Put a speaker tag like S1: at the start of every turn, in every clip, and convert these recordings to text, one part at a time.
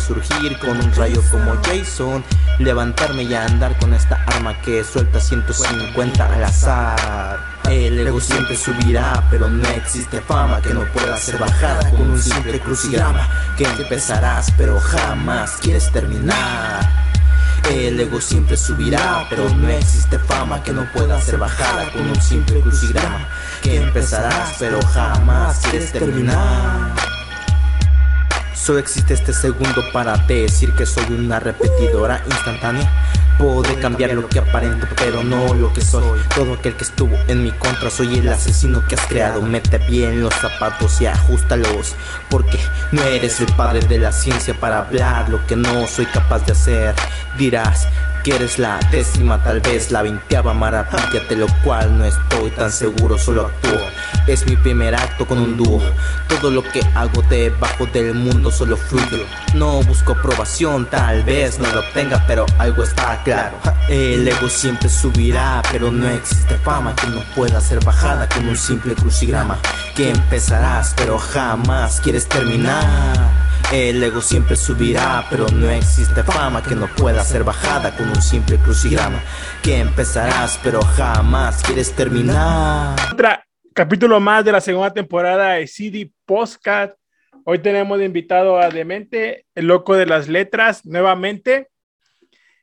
S1: resurgir con un rayo como Jason, levantarme y andar con esta arma que suelta 150 al azar. El ego siempre subirá, pero no existe fama que no pueda ser bajada con un simple crucigrama. Que empezarás, pero jamás quieres terminar. El ego siempre subirá, pero no existe fama que no pueda ser bajada con un simple crucigrama. Que empezarás, pero jamás quieres terminar. Solo existe este segundo para decir que soy una repetidora instantánea Puedo cambiar lo que aparento, pero no lo que soy. Todo aquel que estuvo en mi contra, soy el asesino que has creado. Mete bien los zapatos y ajustalos, porque no eres el padre de la ciencia para hablar lo que no soy capaz de hacer. Dirás, que eres la décima, tal vez la veinteava maravilla, de lo cual no estoy tan seguro, solo actúo. Es mi primer acto con un dúo. Todo lo que hago debajo del mundo solo fluyo. No busco aprobación, tal vez no lo obtenga, pero algo está claro. El ego siempre subirá, pero no existe fama que no pueda ser bajada con un simple crucigrama. Que empezarás, pero jamás quieres terminar. El ego siempre subirá, pero no existe fama que no pueda ser bajada con un simple crucigrama. Que empezarás, pero jamás quieres terminar.
S2: Otra capítulo más de la segunda temporada de CD Postcat. Hoy tenemos de invitado a Demente, el loco de las letras, nuevamente.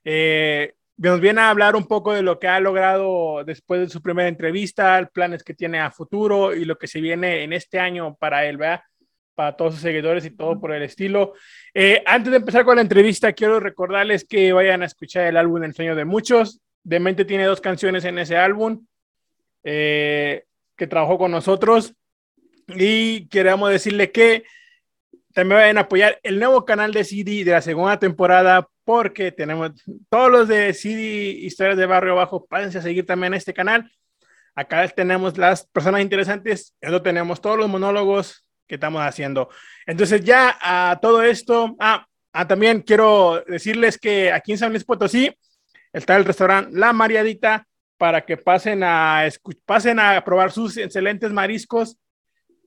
S2: Eh, nos viene a hablar un poco de lo que ha logrado después de su primera entrevista, planes que tiene a futuro y lo que se viene en este año para él, ¿verdad? Para todos sus seguidores y todo por el estilo. Eh, antes de empezar con la entrevista, quiero recordarles que vayan a escuchar el álbum El sueño de muchos. Demente tiene dos canciones en ese álbum eh, que trabajó con nosotros y queremos decirle que también vayan a apoyar el nuevo canal de CD de la segunda temporada porque tenemos todos los de CD Historias de Barrio Bajo. Pásense a seguir también este canal. Acá tenemos las personas interesantes, eso tenemos todos los monólogos, que estamos haciendo. Entonces ya a todo esto, ah, ah, también quiero decirles que aquí en San Luis Potosí está el restaurante La Mariadita para que pasen a, pasen a probar sus excelentes mariscos,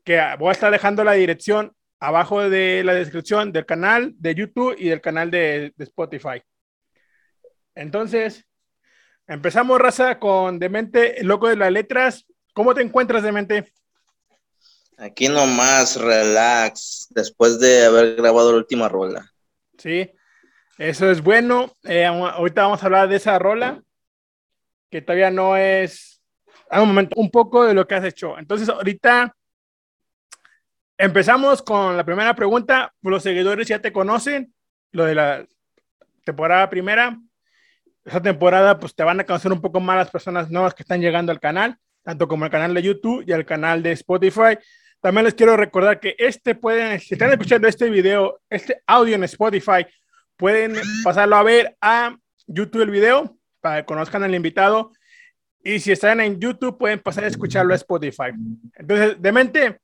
S2: que voy a estar dejando la dirección abajo de la descripción del canal de YouTube y del canal de, Spotify. Entonces, empezamos, raza, con Demente, el loco de las letras. ¿Cómo te encuentras, Demente?
S3: Aquí nomás, relax, después de haber grabado la última rola.
S2: Sí, eso es bueno. Eh, ahorita vamos a hablar de esa rola, que todavía no es, a un momento, un poco de lo que has hecho. Entonces, ahorita empezamos con la primera pregunta. Los seguidores ya te conocen, lo de la temporada primera. Esa temporada, pues te van a conocer un poco más las personas nuevas que están llegando al canal, tanto como el canal de YouTube y el canal de Spotify. También les quiero recordar que este pueden, si están escuchando este video, este audio en Spotify, pueden pasarlo a ver a YouTube el video para que conozcan al invitado. Y si están en YouTube, pueden pasar a escucharlo a Spotify. Entonces, de mente,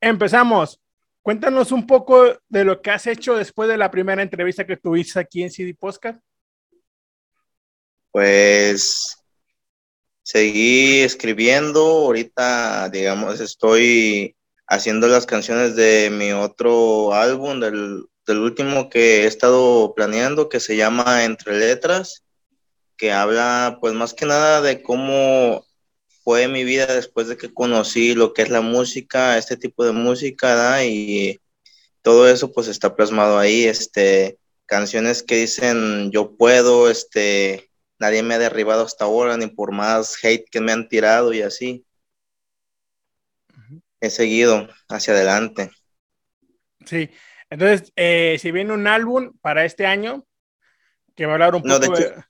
S2: empezamos. Cuéntanos un poco de lo que has hecho después de la primera entrevista que tuviste aquí en CD Podcast.
S3: Pues seguí escribiendo. Ahorita, digamos, estoy haciendo las canciones de mi otro álbum, del, último que he estado planeando, que se llama Entre Letras, que habla pues más que nada de cómo fue mi vida después de que conocí lo que es la música, este tipo de música, y todo eso pues está plasmado ahí, este, canciones que dicen yo puedo, este, nadie me ha derribado hasta ahora, ni por más hate que me han tirado y así he seguido hacia adelante.
S2: Sí, entonces, eh, si viene un álbum para este año, que va a hablar un poco
S3: de... Hecho,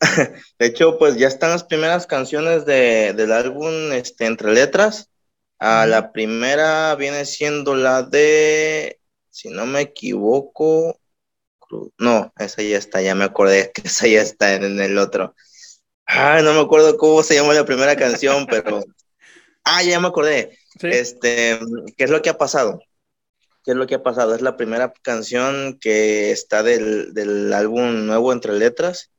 S3: de... hecho, pues ya están las primeras canciones de, del álbum este, Entre Letras. Ah, La primera viene siendo la de, si no me equivoco, no, esa ya está, ya me acordé que esa ya está en, el otro. Ah, no me acuerdo cómo se llama la primera canción, pero Ah, ya me acordé. Este, ¿qué es lo que ha pasado? ¿Qué es lo que ha pasado? Es la primera canción que está del, álbum nuevo Entre Letras.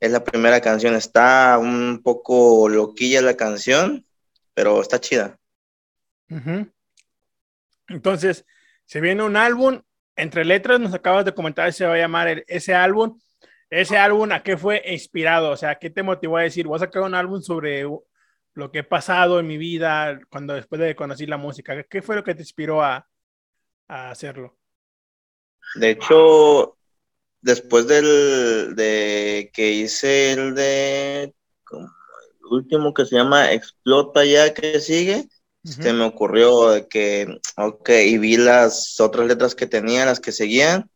S3: Es la primera canción. Está un poco loquilla la canción, pero está chida.
S2: Entonces, se viene un álbum entre letras nos acabas de comentar se va a llamar ese álbum. Ese álbum, ¿a qué fue inspirado? O sea, ¿qué te motivó a decir, voy a sacar un álbum sobre lo que he pasado en mi vida cuando después de conocer la música? ¿Qué fue lo que te inspiró a, a hacerlo?
S3: De hecho, después del de que hice el de el último que se llama Explota ya que sigue, se me ocurrió que, ok, y vi las otras letras que tenía, las que seguían,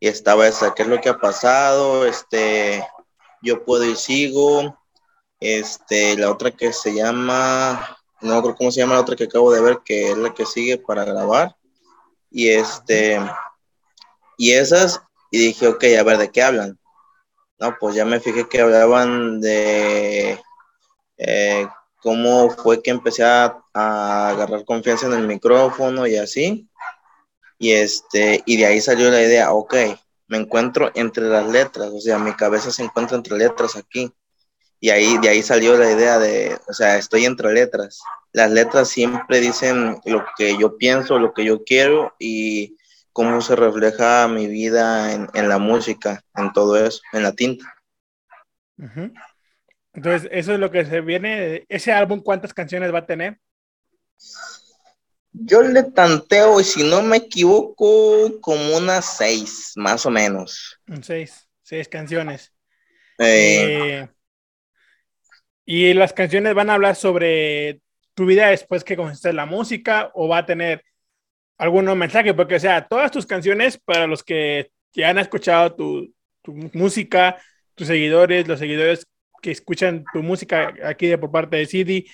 S3: y estaba esa, ¿qué es lo que ha pasado? Este, yo puedo y sigo, este, la otra que se llama, no creo cómo se llama la otra que acabo de ver, que es la que sigue para grabar, y este, y esas, y dije, ok, a ver, ¿de qué hablan? No, pues ya me fijé que hablaban de eh, cómo fue que empecé a, agarrar confianza en el micrófono y así. Y este, y de ahí salió la idea, ok, me encuentro entre las letras, o sea, mi cabeza se encuentra entre letras aquí. Y ahí, de ahí salió la idea de, o sea, estoy entre letras. Las letras siempre dicen lo que yo pienso, lo que yo quiero y cómo se refleja mi vida en, la música, en todo eso, en la tinta.
S2: Entonces, eso es lo que se viene. Ese álbum, ¿cuántas canciones va a tener?
S3: Yo le tanteo, y si no me equivoco, como unas seis, más o menos.
S2: Seis, seis canciones. Eh, y las canciones van a hablar sobre tu vida después que comenzaste la música o va a tener algún mensaje, porque, o sea, todas tus canciones, para los que ya han escuchado tu, tu música, tus seguidores, los seguidores que escuchan tu música aquí de por parte de CD.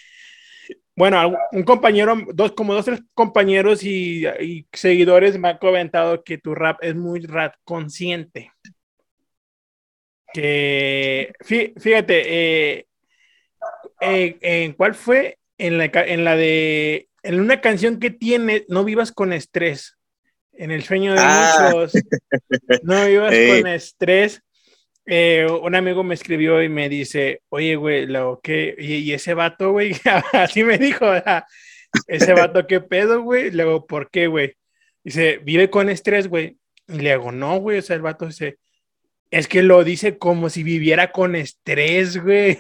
S2: Bueno, un compañero, dos, como dos, tres compañeros y, seguidores me han comentado que tu rap es muy rap consciente. Que, fíjate, eh, eh, ¿en cuál fue? En la, en la de, en una canción que tiene, No vivas con estrés. En el sueño de ah. muchos, no vivas con estrés eh, un amigo me escribió y me dice, oye, güey, lo que, y, ese vato, güey, así me dijo, ese vato, ¿qué pedo, güey? Luego, ¿por qué, güey? Dice, vive con estrés, güey. Y le hago, no, güey, o sea, el vato dice, es que lo dice como si viviera con estrés, güey.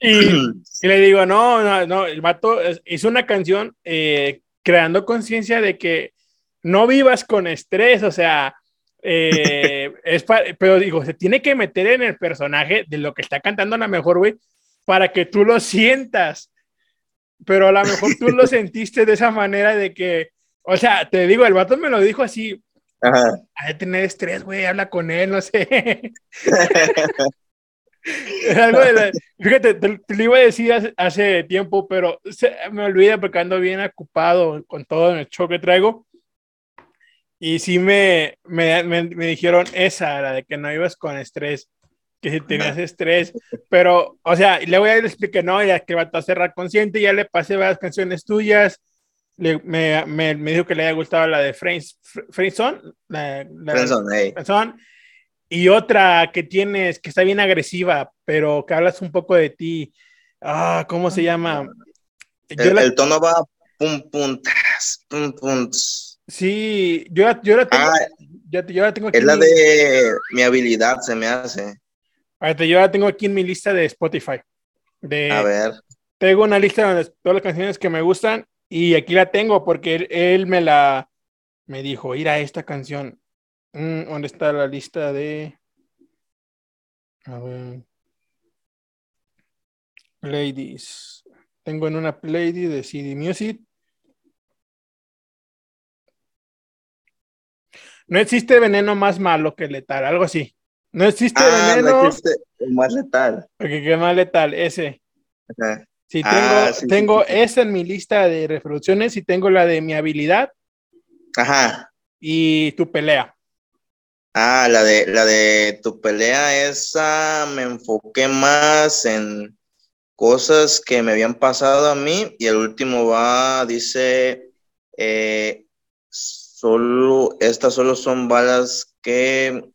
S2: Y, le digo, no, no, no, el vato hizo una canción eh, creando conciencia de que no vivas con estrés, o sea, eh, es pero digo, se tiene que meter en el personaje de lo que está cantando a lo mejor, güey, para que tú lo sientas. Pero a lo mejor tú lo sentiste de esa manera de que, o sea, te digo, el vato me lo dijo así. Ajá. de tener estrés, güey, habla con él, no sé. algo de fíjate, te, lo iba a decir hace, tiempo, pero me olvida porque ando bien ocupado con todo el show que traigo. Y sí me, me, me, dijeron esa, la de que no ibas con estrés, que si tenías estrés, pero, o sea, le voy a que no, ya que va a cerrar consciente, ya le pasé varias canciones tuyas, le, me, me, me, dijo que le había gustado la de Friendson, la, la y otra que tienes, que está bien agresiva, pero que hablas un poco de ti, ah, ¿cómo se llama?
S3: El, el tono va pum, pum, pum, pum,
S2: Sí, yo, yo la tengo. Ah, yo, la tengo
S3: aquí. Es la de mi habilidad, se me hace.
S2: yo la tengo aquí en mi lista de Spotify. De,
S3: a ver.
S2: Tengo una lista donde todas las canciones que me gustan y aquí la tengo porque él, me la me dijo, ir a esta canción. Mm, ¿Dónde está la lista de? A ver. Ladies. Tengo en una playlist de CD Music No existe veneno más malo que letal, algo así. No existe ah, veneno.
S3: No existe más letal.
S2: Porque qué más letal, ese. Sí, ah, tengo, tengo esa en mi lista de reproducciones y tengo la de mi habilidad.
S3: Ajá.
S2: Y tu pelea.
S3: Ah, la de, la de tu pelea, esa me enfoqué más en cosas que me habían pasado a mí y el último va, dice, eh, Solo, estas solo son balas que,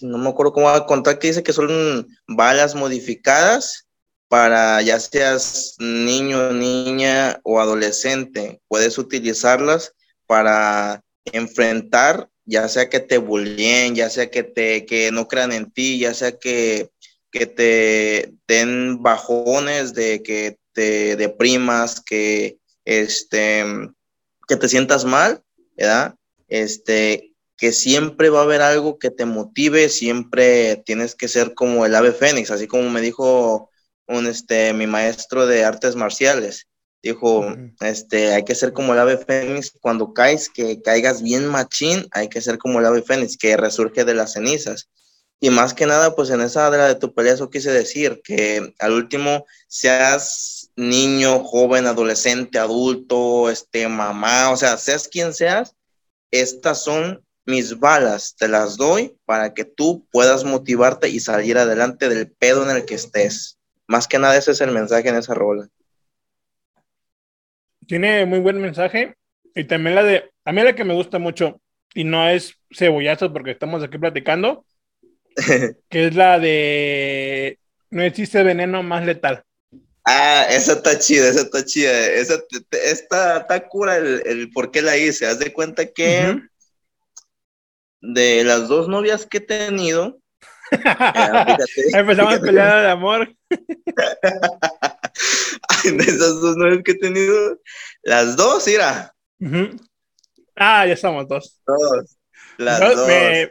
S3: no me acuerdo cómo va a contar, que dice que son balas modificadas para ya seas niño, niña o adolescente, puedes utilizarlas para enfrentar, ya sea que te bulleen, ya sea que te que no crean en ti, ya sea que, que te den bajones de que te deprimas, que este que te sientas mal, ¿verdad? Este, que siempre va a haber algo que te motive, siempre tienes que ser como el ave fénix, así como me dijo un, este, mi maestro de artes marciales. Dijo, este, hay que ser como el ave fénix cuando caes, que caigas bien machín, hay que ser como el ave fénix, que resurge de las cenizas. Y más que nada, pues en esa de la de tu pelea, eso quise decir, que al último seas niño, joven, adolescente, adulto, este, mamá, o sea, seas quien seas, estas son mis balas, te las doy para que tú puedas motivarte y salir adelante del pedo en el que estés. Más que nada ese es el mensaje en esa rola.
S2: Tiene muy buen mensaje y también la de, a mí la que me gusta mucho y no es cebollazo porque estamos aquí platicando, que es la de no existe veneno más letal.
S3: Ah, esa está chida, esa está chida. Esa está, está cura el, el, por qué la hice. Haz de cuenta que de las dos novias que he tenido.
S2: Empezamos a pelear de amor.
S3: de esas dos novias que he tenido, las dos, mira.
S2: Ah, ya estamos dos.
S3: Dos. Las dos.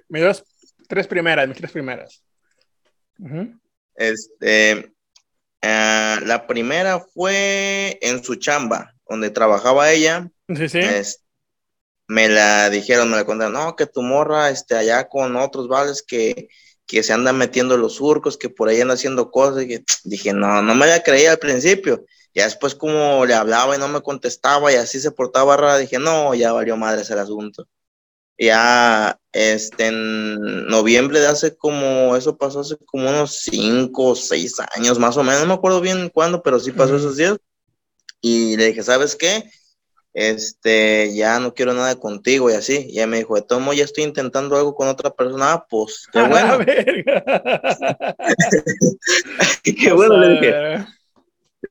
S2: dos, tres primeras, mis tres primeras.
S3: Este, uh, la primera fue en su chamba, donde trabajaba ella.
S2: Sí, sí.
S3: Este, me la dijeron, me la contaron, no, que tu morra, este, allá con otros vales que, que se andan metiendo los surcos, que por ahí andan haciendo cosas, y dije, no, no me la creía al principio, ya después como le hablaba y no me contestaba y así se portaba rara, dije, no, ya valió madre ese asunto. Ya, este, en noviembre de hace como, eso pasó hace como unos cinco o seis años más o menos, no me acuerdo bien cuándo, pero sí pasó esos días. Y le dije, ¿sabes qué? Este, ya no quiero nada contigo y así. Y ella me dijo, de tomo, ya estoy intentando algo con otra persona, ah, pues, qué bueno. qué bueno, le dije.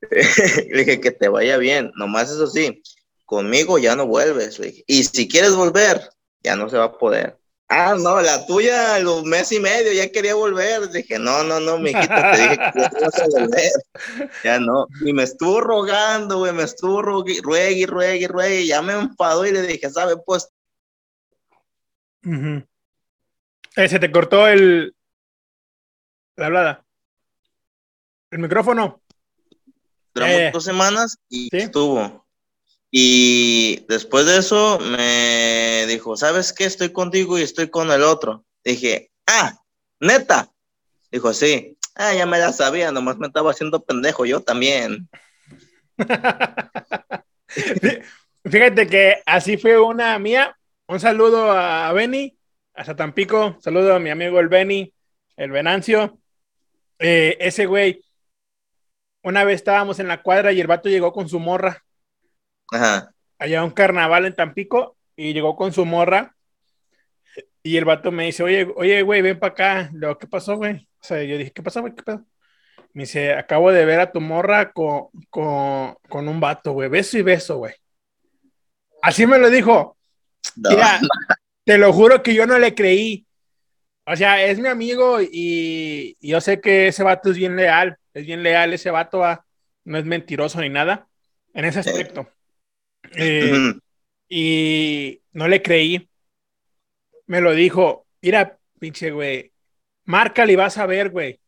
S3: le dije que te vaya bien, nomás eso sí, conmigo ya no vuelves. Y si quieres volver, ya no se va a poder. Ah, no, la tuya, los mes y medio, ya quería volver. Dije, no, no, no, mijita, te dije que ya vas a volver. Ya no. Y me estuvo rogando, güey, me estuvo ruegue, ruegue, ruegue, ruegue. Ya me enfadó y le dije, ¿sabe? Pues.
S2: eh, se te cortó el. La hablada. El micrófono.
S3: Duramos eh. dos semanas y ¿Sí? estuvo. Y después de eso me dijo, ¿sabes qué? Estoy contigo y estoy con el otro. Dije, ah, neta. Dijo, sí. Ah, ya me la sabía, nomás me estaba haciendo pendejo, yo también.
S2: Fíjate que así fue una mía. Un saludo a Benny, hasta Tampico. Saludo a mi amigo el Benny, el Venancio. Eh, ese güey, una vez estábamos en la cuadra y el vato llegó con su morra
S3: Ajá.
S2: Allá un carnaval en Tampico y llegó con su morra. Y el vato me dice, oye, oye, güey, ven para acá. Lo, ¿qué pasó, güey? O sea, yo dije, ¿qué pasó, güey? ¿Qué pedo? Me dice, acabo de ver a tu morra con, con, con un vato, güey. Beso y beso, güey. Así me lo dijo. No. Mira, te lo juro que yo no le creí. O sea, es mi amigo y, y, yo sé que ese vato es bien leal. Es bien leal ese vato, ah, no es mentiroso ni nada en ese aspecto. Eh, y no le creí. Me lo dijo, mira, pinche güey, márcale y vas a ver, güey.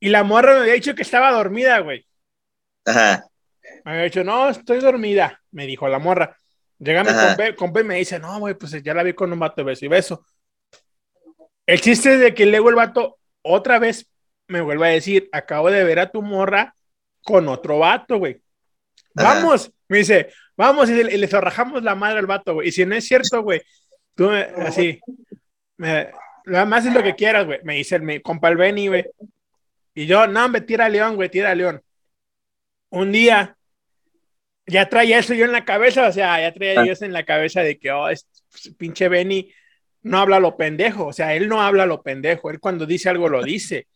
S2: Y la morra me había dicho que estaba dormida, güey.
S3: Ajá.
S2: Me había dicho, no, estoy dormida, me dijo la morra. Llega mi compa, compa y me dice, no, güey, pues ya la vi con un vato de beso y beso. El chiste es de que luego el vato otra vez me vuelve a decir, acabo de ver a tu morra con otro vato, güey. Vamos, me dice, vamos y le, zorrajamos la madre al vato, güey. Y si no es cierto, güey, tú me, así, me, más es lo que quieras, güey. Me dice mi compa el Benny, güey. Y yo, no, me tira a León, güey, tira a León. Un día, ya traía eso yo en la cabeza, o sea, ya traía yo eso en la cabeza de que, oh, es, pinche Benny no habla lo pendejo, o sea, él no habla lo pendejo, él cuando dice algo lo dice.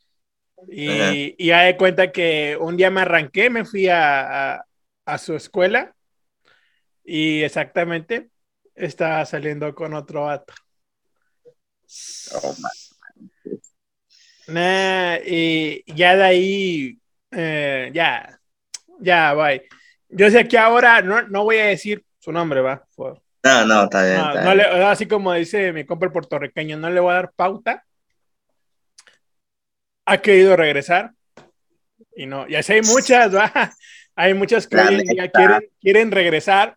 S2: Y, y ya de cuenta que un día me arranqué, me fui a, a, a su escuela y exactamente estaba saliendo con otro vato.
S3: Oh.
S2: Nah, y ya de ahí, eh, ya, ya, bye. Yo sé que ahora no, no voy a decir su nombre, va. Por-
S3: No, no, está bien.
S2: no,
S3: está
S2: no
S3: bien.
S2: le- así como dice mi compa el puertorriqueño, no le voy a dar pauta. Ha querido regresar. Y no, ya sé, hay muchas, va. Hay muchas que
S3: La
S2: hoy en día
S3: neta.
S2: quieren, quieren regresar.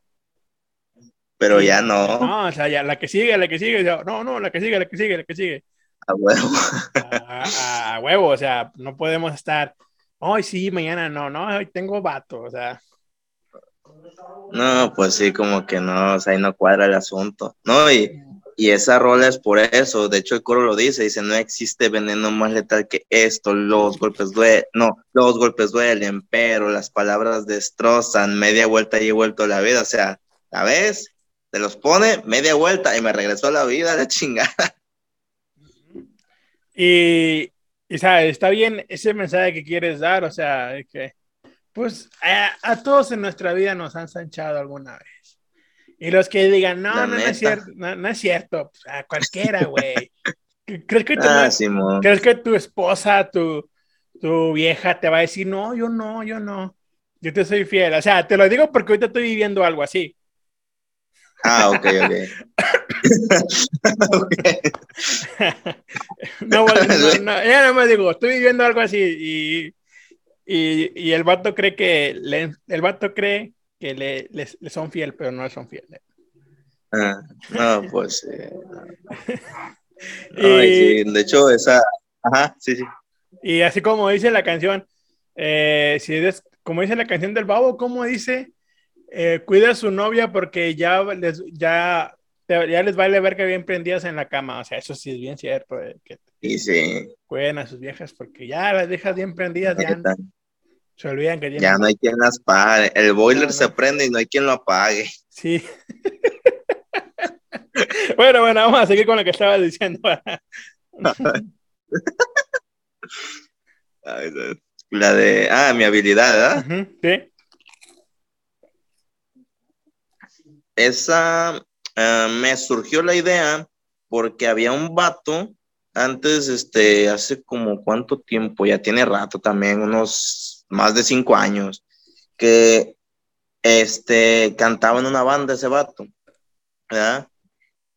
S3: Pero
S2: Y-
S3: ya no.
S2: No, o sea, ya la que sigue, la que sigue, no, no, la que sigue, la que sigue, la que sigue.
S3: A huevo.
S2: A, a- a huevo, o sea, no podemos estar, hoy sí, mañana no, no, hoy tengo vato, o sea,
S3: No, pues sí, como que no, o sea, ahí no cuadra el asunto. No, y, y esa rola es por eso. De hecho, el coro lo dice, dice, no existe veneno más letal que esto. Los golpes duelen, no, los golpes duelen, pero las palabras destrozan. Media vuelta y he vuelto a la vida. O sea, la vez, te los pone media vuelta y me regresó a la vida, la chingada.
S2: y, sabes, está bien ese mensaje que quieres dar, o sea, que, pues, a, a todos en nuestra vida nos han sanchado alguna vez. Y los que digan, no, no, no es cierto, no, no es cierto, pues, a cualquiera, güey. ¿Crees que, tu-
S3: Ah.
S2: ¿Crees que tu esposa, tu, tu vieja te va a decir, no, yo no, yo no, yo te soy fiel? O sea, te lo digo porque ahorita estoy viviendo algo así.
S3: Ah, ok, ok. Ok.
S2: no, bueno, no, no, ya no me digo, estoy viviendo algo así y, y, y el vato cree que le- el vato cree que le, le- le son fiel, pero no le son fieles.
S3: Ah, no, pues sí.
S2: Y,
S3: Ay, sí, de hecho, esa. Ajá, sí, sí.
S2: y así como dice la canción, eh, si eres, como dice la canción del babo, como dice, Eh, cuida a su novia porque ya les, ya, ya les vale ver que bien prendidas en la cama. O sea, eso sí es bien cierto, eh, que
S3: Y sí.
S2: cuiden a sus viejas porque ya las dejas bien prendidas, ya
S3: neta,
S2: se olvidan que tienen.
S3: Ya no hay quien las pague. El boiler
S2: No, no.
S3: se prende y no hay quien lo apague.
S2: Sí. bueno, bueno, vamos a seguir con lo que estaba diciendo.
S3: La de. Ah, mi habilidad, ¿verdad?
S2: Ujú, sí.
S3: Esa. ah, me surgió la idea porque había un vato antes, este, hace como cuánto tiempo, ya tiene rato también, unos más de cinco años, que este, cantaba en una banda ese vato, ¿verdad?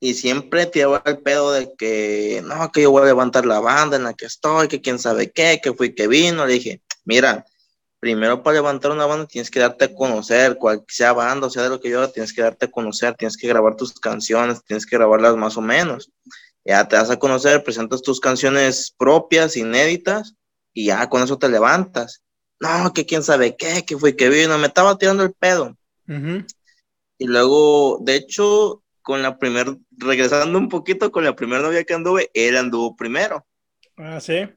S3: Y siempre tiraba el pedo de que, no, que yo voy a levantar la banda en la que estoy, que quién sabe qué, que fui que vino. Le dije, mira, primero para levantar una banda tienes que darte a conocer, cual sea banda, sea de lo que yo tienes que darte a conocer, tienes que grabar tus canciones, tienes que grabarlas más o menos. Ya te das a conocer, presentas tus canciones propias, inéditas, y ya con eso te levantas. No, que quién sabe qué, que fue que vino, me estaba tirando el pedo. Y luego, de hecho, con la primer, regresando un poquito con la primera novia que anduve, él anduvo primero.
S2: Ah, sí.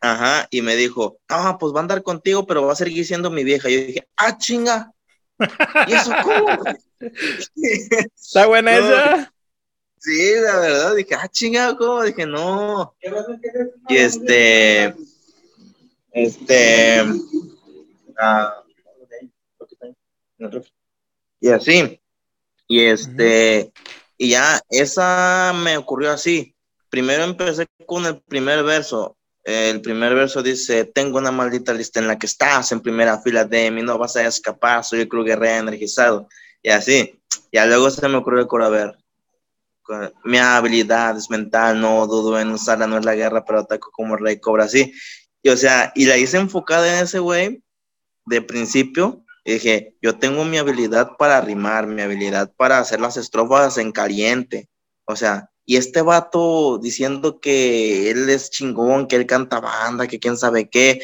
S3: Ajá, y me dijo, no, pues va a andar contigo, pero va a seguir siendo mi vieja. Yo dije, ah, chinga. ¿Y eso cómo?
S2: ¿Está buena
S3: No.
S2: esa?
S3: sí, la verdad, dije, ah, chinga, ¿cómo? Dije, no. Y este, este, ah, y así, y este, y ya, esa me ocurrió así. Primero empecé con el primer verso. El primer verso dice, tengo una maldita lista en la que estás en primera fila de mí, no vas a escapar, soy el club energizado. Y así, ya luego se me ocurrió el coro, a ver, con- mi habilidad es mental, no dudo en usarla, no es la guerra, pero ataco como rey cobra así. Y o sea, y la hice enfocada en ese güey de principio. Y dije, yo tengo mi habilidad para rimar, mi habilidad para hacer las estrofas en caliente. O sea, y este vato diciendo que él es chingón, que él canta banda, que quién sabe qué.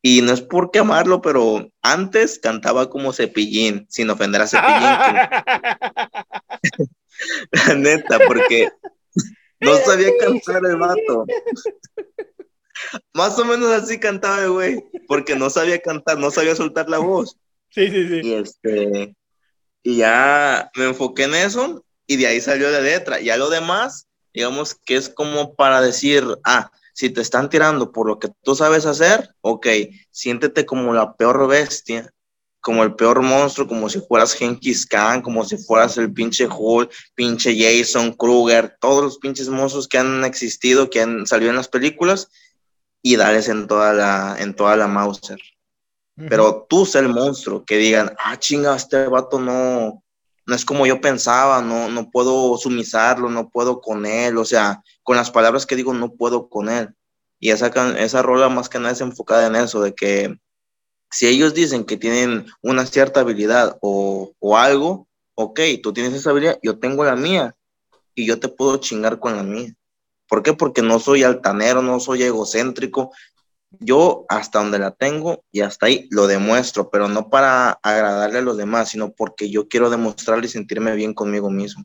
S3: Y no es por quemarlo, pero antes cantaba como cepillín, sin ofender a cepillín. la neta, porque no sabía cantar el vato. Más o menos así cantaba el güey, porque no sabía cantar, no sabía soltar la voz.
S2: Sí, sí, sí.
S3: Y este, y ya me enfoqué en eso y de ahí salió la letra. Ya lo demás, digamos que es como para decir, ah, Si te están tirando por lo que tú sabes hacer, ok, siéntete como la peor bestia, como el peor monstruo, como si fueras Genghis Khan, como si fueras el pinche Hulk, pinche Jason Kruger, todos los pinches monstruos que han existido, que han salido en las películas, y dales en toda la, en toda la Mauser. Pero tú sé el monstruo, que digan, ah, chinga, este vato no, no es como yo pensaba, no, no puedo sumisarlo, no puedo con él, o sea, con las palabras que digo, no puedo con él. Y esa, esa rola más que nada es enfocada en eso, de que si ellos dicen que tienen una cierta habilidad o, o algo, ok, tú tienes esa habilidad, yo tengo la mía, y yo te puedo chingar con la mía. ¿Por qué? Porque no soy altanero, no soy egocéntrico. Yo hasta donde la tengo y hasta ahí lo demuestro, pero no para agradarle a los demás, sino porque yo quiero demostrarle y sentirme bien conmigo mismo.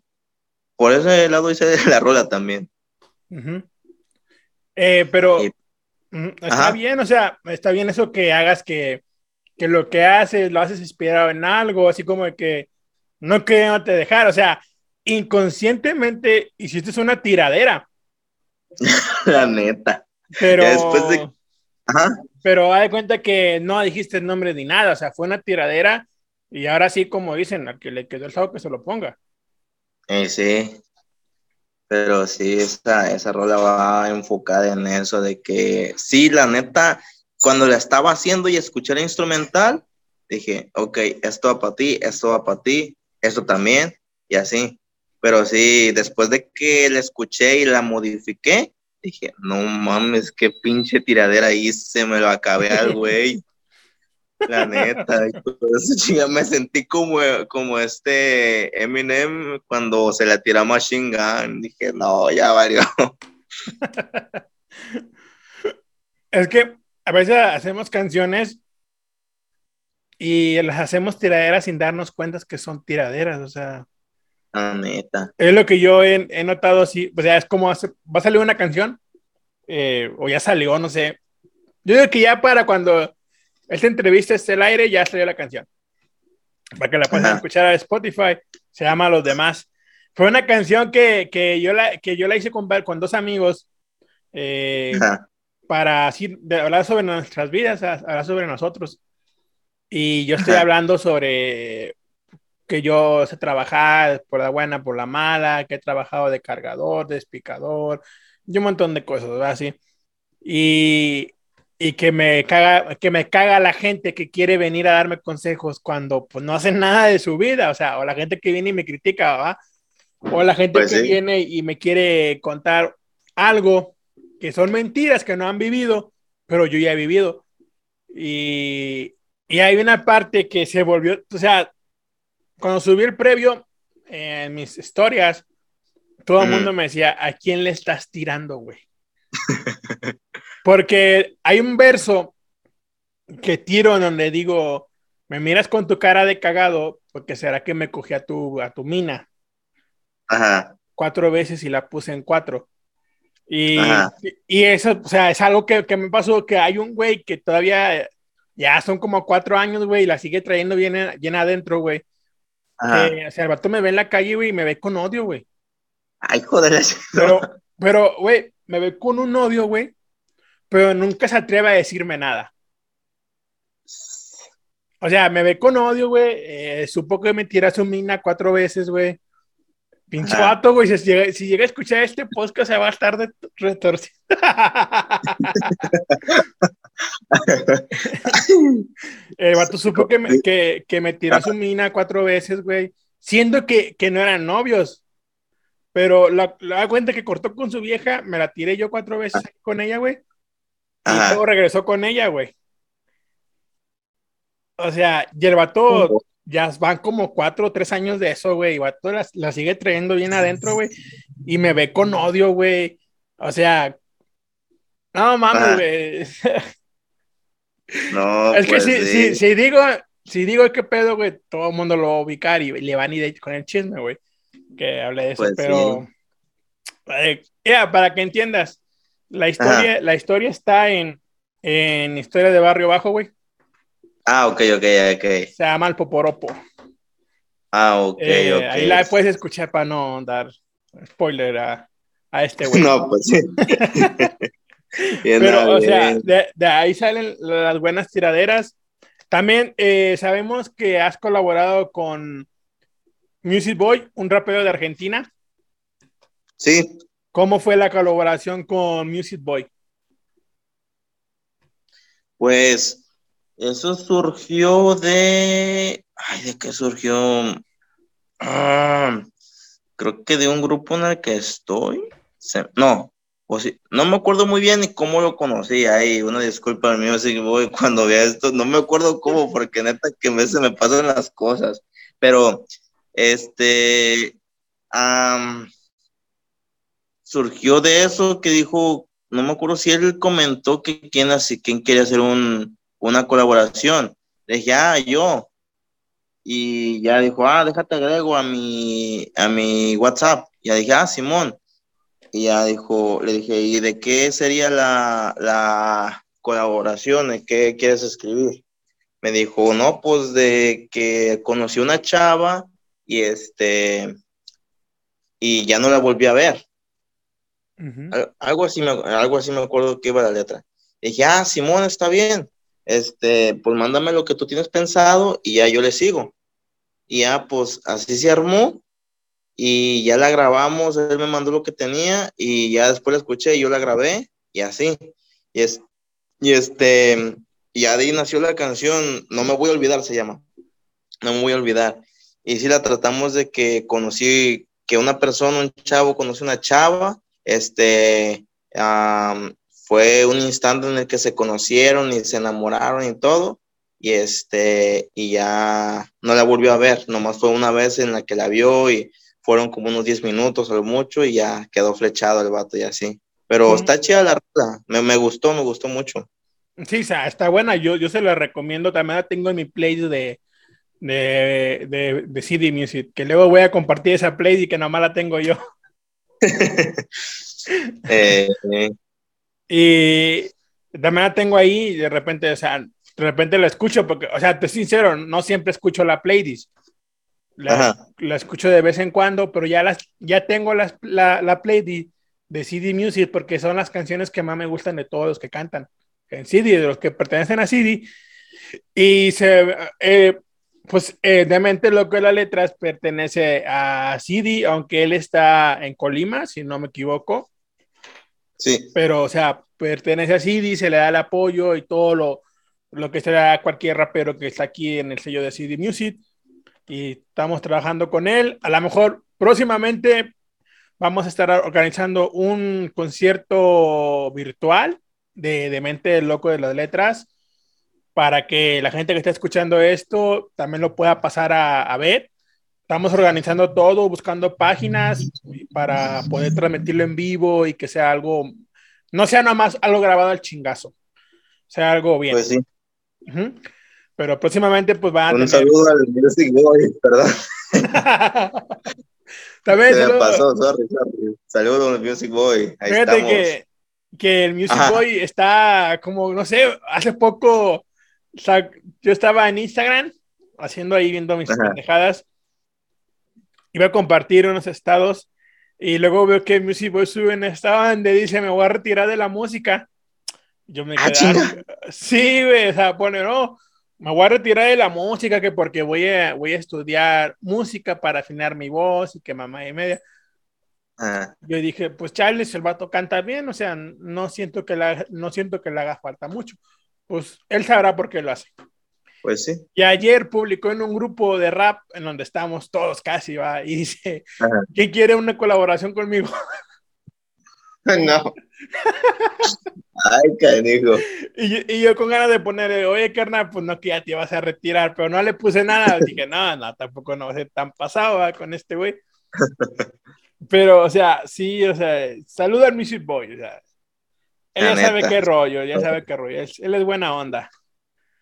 S3: Por ese lado hice la rola también.
S2: Eh, pero está bien, o sea, está bien eso que hagas que, que lo que haces lo haces inspirado en algo, así como que no que no te dejar, o sea, inconscientemente hiciste una tiradera
S3: la neta.
S2: Pero. después de... Pero ha de cuenta que no dijiste el nombre ni nada, o sea, fue una tiradera y ahora sí, como dicen, al que le quedó el sábado que se lo ponga.
S3: Eh, sí. Pero sí, esa, esa rola va enfocada en eso de que sí, la neta, cuando la estaba haciendo y escuché el instrumental, dije, ok, esto va para ti, esto va para ti, esto también, y así. Pero sí, después de que la escuché y la modifiqué, dije, no mames, qué pinche tiradera hice, me lo acabé al güey. La neta, me sentí como, como este Eminem cuando se la tira Machine Gun. Dije, no, ya valió.
S2: Es que a veces hacemos canciones y las hacemos tiraderas sin darnos cuenta que son tiraderas, o sea.
S3: Neta.
S2: Es lo que yo he, notado así, o sea, es como hace, va a salir una canción, eh, o ya salió, no sé. Yo digo que ya para cuando esta entrevista esté el aire, ya salió la canción. Para que la puedan escuchar a Spotify, se llama Los Demás. Fue una canción que, que yo, la, que yo la hice con, con dos amigos eh, para así, hablar sobre nuestras vidas, hablar sobre nosotros. Y yo estoy hablando sobre que yo sé trabajar por la buena, por la mala, que he trabajado de cargador, de explicador, y un montón de cosas, ¿verdad? Así. Y, y que me caga, que me caga la gente que quiere venir a darme consejos cuando pues no hacen nada de su vida, o sea, o la gente que viene y me critica, ¿verdad? O la gente pues que viene y me quiere contar algo que son mentiras que no han vivido, pero yo ya he vivido. Y, y hay una parte que se volvió, o sea, cuando subí el previo en mis historias, todo el mundo me decía, ¿a quién le estás tirando, güey? Porque hay un verso que tiro en donde digo, me miras con tu cara de cagado, porque será que me cogí a tu, a tu mina.
S3: Ajá.
S2: Cuatro veces y la puse en cuatro. Y, y eso, o sea, es algo que, que, me pasó, que hay un güey que todavía, ya son como cuatro años, güey, y la sigue trayendo bien, bien adentro, güey o sea, el vato me ve en la calle, güey, y me ve con odio, güey.
S3: Ay, joder.
S2: Pero, pero, güey, me ve con un odio, güey, pero nunca se atreve a decirme nada. O sea, me ve con odio, güey. Eh, supo que me tira su mina cuatro veces, güey. Pinche vato, güey. Si llega, si llega, a escuchar este podcast, se va a estar de retorcido. el vato supo que me, que, que me tiró su mina cuatro veces, güey. Siendo que, que no eran novios. Pero la, da cuenta que cortó con su vieja, me la tiré yo cuatro veces con ella, güey. Y luego regresó con ella, güey. O sea, y el vato ya van como cuatro o tres años de eso, güey. Y vato la, la sigue trayendo bien adentro, güey. Y me ve con odio, güey. O sea, no mames, güey.
S3: No,
S2: es que pues si, si, digo, si digo qué pedo, güey, todo el mundo lo va a ubicar y le van a ir con el chisme, güey. Que hable de eso, pues pero. Eh, para que entiendas, la historia, la historia está en, en Historia de Barrio Bajo, güey.
S3: Ah, ok, ok, ok.
S2: Se llama El Poporopo.
S3: Ah, ok, eh, ok.
S2: Ahí la puedes escuchar para no dar spoiler a, a este güey.
S3: No, pues sí.
S2: Pero, o sea, de, ahí salen las buenas tiraderas. También eh, sabemos que has colaborado con Music Boy, un rapero de Argentina.
S3: Sí.
S2: ¿Cómo fue la colaboración con Music Boy?
S3: Pues eso surgió de. Ay, ¿de qué surgió? Ah, creo que de un grupo en el que estoy. no, o sí, no me acuerdo muy bien ni cómo lo conocí ahí. Una disculpa al mío, Music Boy, cuando vea esto, no me acuerdo cómo, porque neta que a veces me pasan las cosas. Pero, este. surgió de eso que dijo no me acuerdo si él comentó que quién, así, quién quería hacer un, una colaboración. Le dije, ah, yo. Y ya dijo, ah, déjate agrego a mi, a mi WhatsApp. Ya dije, ah, Simón. Y ya dijo, le dije, ¿y de qué sería la, la colaboración? ¿De qué quieres escribir? Me dijo, no, pues de que conocí una chava y este, y ya no la volví a ver algo, así me, algo así me acuerdo que iba la letra. dije, ah, Simón, está bien. Este, pues mándame lo que tú tienes pensado y ya yo le sigo. Y ya, pues así se armó y ya la grabamos. Él me mandó lo que tenía y ya después la escuché y yo la grabé y así. Y, es, y este, y ahí nació la canción No me voy a olvidar, se llama. No me voy a olvidar. Y sí la tratamos de que conocí, que una persona, un chavo, conoce una chava este, fue un instante en el que se conocieron y se enamoraron y todo, y este, y ya no la volvió a ver, nomás fue una vez en la que la vio y fueron como unos 10 minutos o mucho y ya quedó flechado el vato y así. Pero está chida la rueda, me, me, gustó, me gustó mucho.
S2: Sí, o sea, está buena, yo, yo se la recomiendo, también la tengo en mi playlist de, de, de, de CD Music, que luego voy a compartir esa playlist y que nomás la tengo yo.
S3: Eh,
S2: y también la tengo ahí y de repente, o sea, de repente la escucho porque, o sea, te soy sincero, no siempre escucho la playlist. La, la, escucho de vez en cuando, pero ya, las, ya tengo las, la, la playlist de CD Music porque son las canciones que más me gustan de todos los que cantan en CD, de los que pertenecen a CD. Y se, eh, pues eh, mente lo que las letras pertenece a Sidi, aunque él está en Colima, si no me equivoco.
S3: Sí.
S2: Pero, o sea, pertenece a Sidi, se le da el apoyo y todo lo, lo que se da a cualquier rapero que está aquí en el sello de CD Music. Y estamos trabajando con él. A lo mejor próximamente vamos a estar organizando un concierto virtual de, de Mente Loco de las Letras para que la gente que está escuchando esto también lo pueda pasar a, ver. Estamos organizando todo, buscando páginas para poder transmitirlo en vivo y que sea algo, no sea nada más algo grabado al chingazo, sea algo bien.
S3: Pues sí.
S2: Pero próximamente pues van
S3: a Un saludo al Music Boy, perdón.
S2: También
S3: Se me pasó, sorry, sorry. Saludos al Music Boy. Ahí Fíjate estamos.
S2: que, que el Music Boy está como, no sé, hace poco yo estaba en Instagram haciendo ahí viendo mis pendejadas. Iba a compartir unos estados y luego veo que Music Boy sube un estado donde dice me voy a retirar de la música. Yo me
S3: ah, quedé,
S2: sí, güey, o sea, pone, no, me voy a retirar de la música que porque voy a, voy a estudiar música para afinar mi voz y que mamá y media. Yo dije, pues Charles, el vato canta bien, o sea, no siento que la, no siento que le haga falta mucho pues él sabrá por qué lo hace.
S3: Pues sí.
S2: Y ayer publicó en un grupo de rap en donde estamos todos casi, va, y dice, ¿quién quiere una colaboración conmigo?
S3: no. Ay, canijo.
S2: Y, y, yo con ganas de ponerle, oye, carnal, pues no, que ya te vas a retirar, pero no le puse nada. Dije, no, no, tampoco no va a ser tan pasado con este güey. Pero, o sea, sí, o sea, saluda al Music Boy, o sea, él ya sabe qué rollo, ya sabe qué rollo. Él, es buena onda.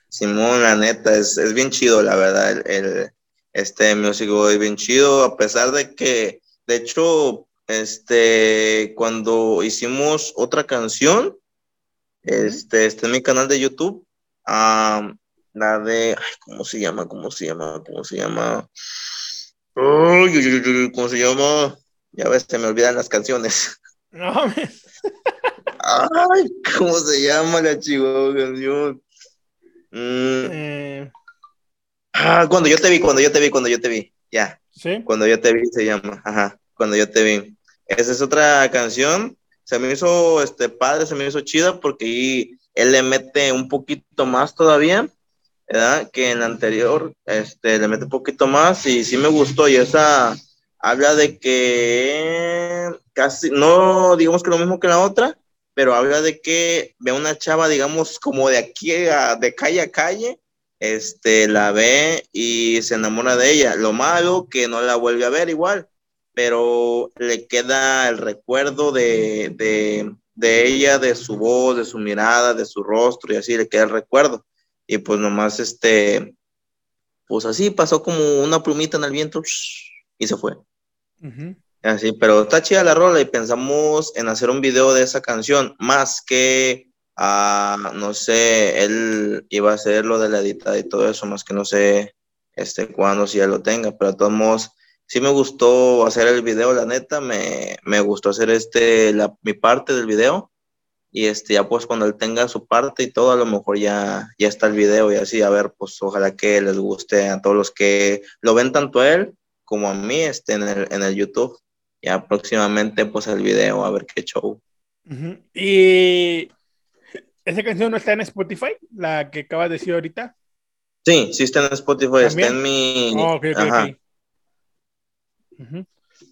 S3: Simón, la neta, es, es bien chido, la verdad. El, este músico es bien chido, a pesar de que, de hecho, este, cuando hicimos otra canción, este, este en mi canal de YouTube, la de, ay, ¿cómo se llama? ¿Cómo se llama? ¿Cómo se llama? ¿Cómo se llama? Ya ves, se me olvidan las canciones.
S2: No,
S3: Ay, ¿cómo se llama la chihuahua canción? Mm.
S2: Eh,
S3: Ah, cuando yo te vi, cuando yo te vi, cuando yo te vi. Ya.
S2: ¿Sí?
S3: Cuando yo te vi se llama. Ajá. Cuando yo te vi. Esa es otra canción. Se me hizo este padre, se me hizo chida porque ahí él le mete un poquito más todavía, ¿verdad? Que en la anterior, este, le mete un poquito más y sí me gustó. Y esa habla de que casi, no digamos que lo mismo que la otra, pero habla de que ve a una chava, digamos, como de aquí, a- de calle a calle, este, la ve y se enamora de ella. Lo malo que no la vuelve a ver igual, pero le queda el recuerdo de, de, de ella, de su voz, de su mirada, de su rostro y así le queda el recuerdo. Y pues nomás, este, pues así pasó como una plumita en el viento y se fue.
S2: Ujú.
S3: Así, pero está chida la rola y pensamos en hacer un video de esa canción, más que, ah, no sé, él iba a hacer lo de la editada y todo eso, más que no sé este, cuándo, si ya lo tenga, pero de todos modos, sí me gustó hacer el video, la neta, me, me gustó hacer este, la, mi parte del video, y este, ya pues cuando él tenga su parte y todo, a lo mejor ya, ya está el video y así, a ver, pues ojalá que les guste a todos los que lo ven tanto a él como a mí este, en, el, en el YouTube. Ya próximamente pues el video, a ver qué show.
S2: Ujú. Y esa canción no está en Spotify, la que acabas de decir ahorita.
S3: Sí, sí está en Spotify, está
S2: ¿También?
S3: en mi...
S2: Oh, ok, ok,
S3: Ajá.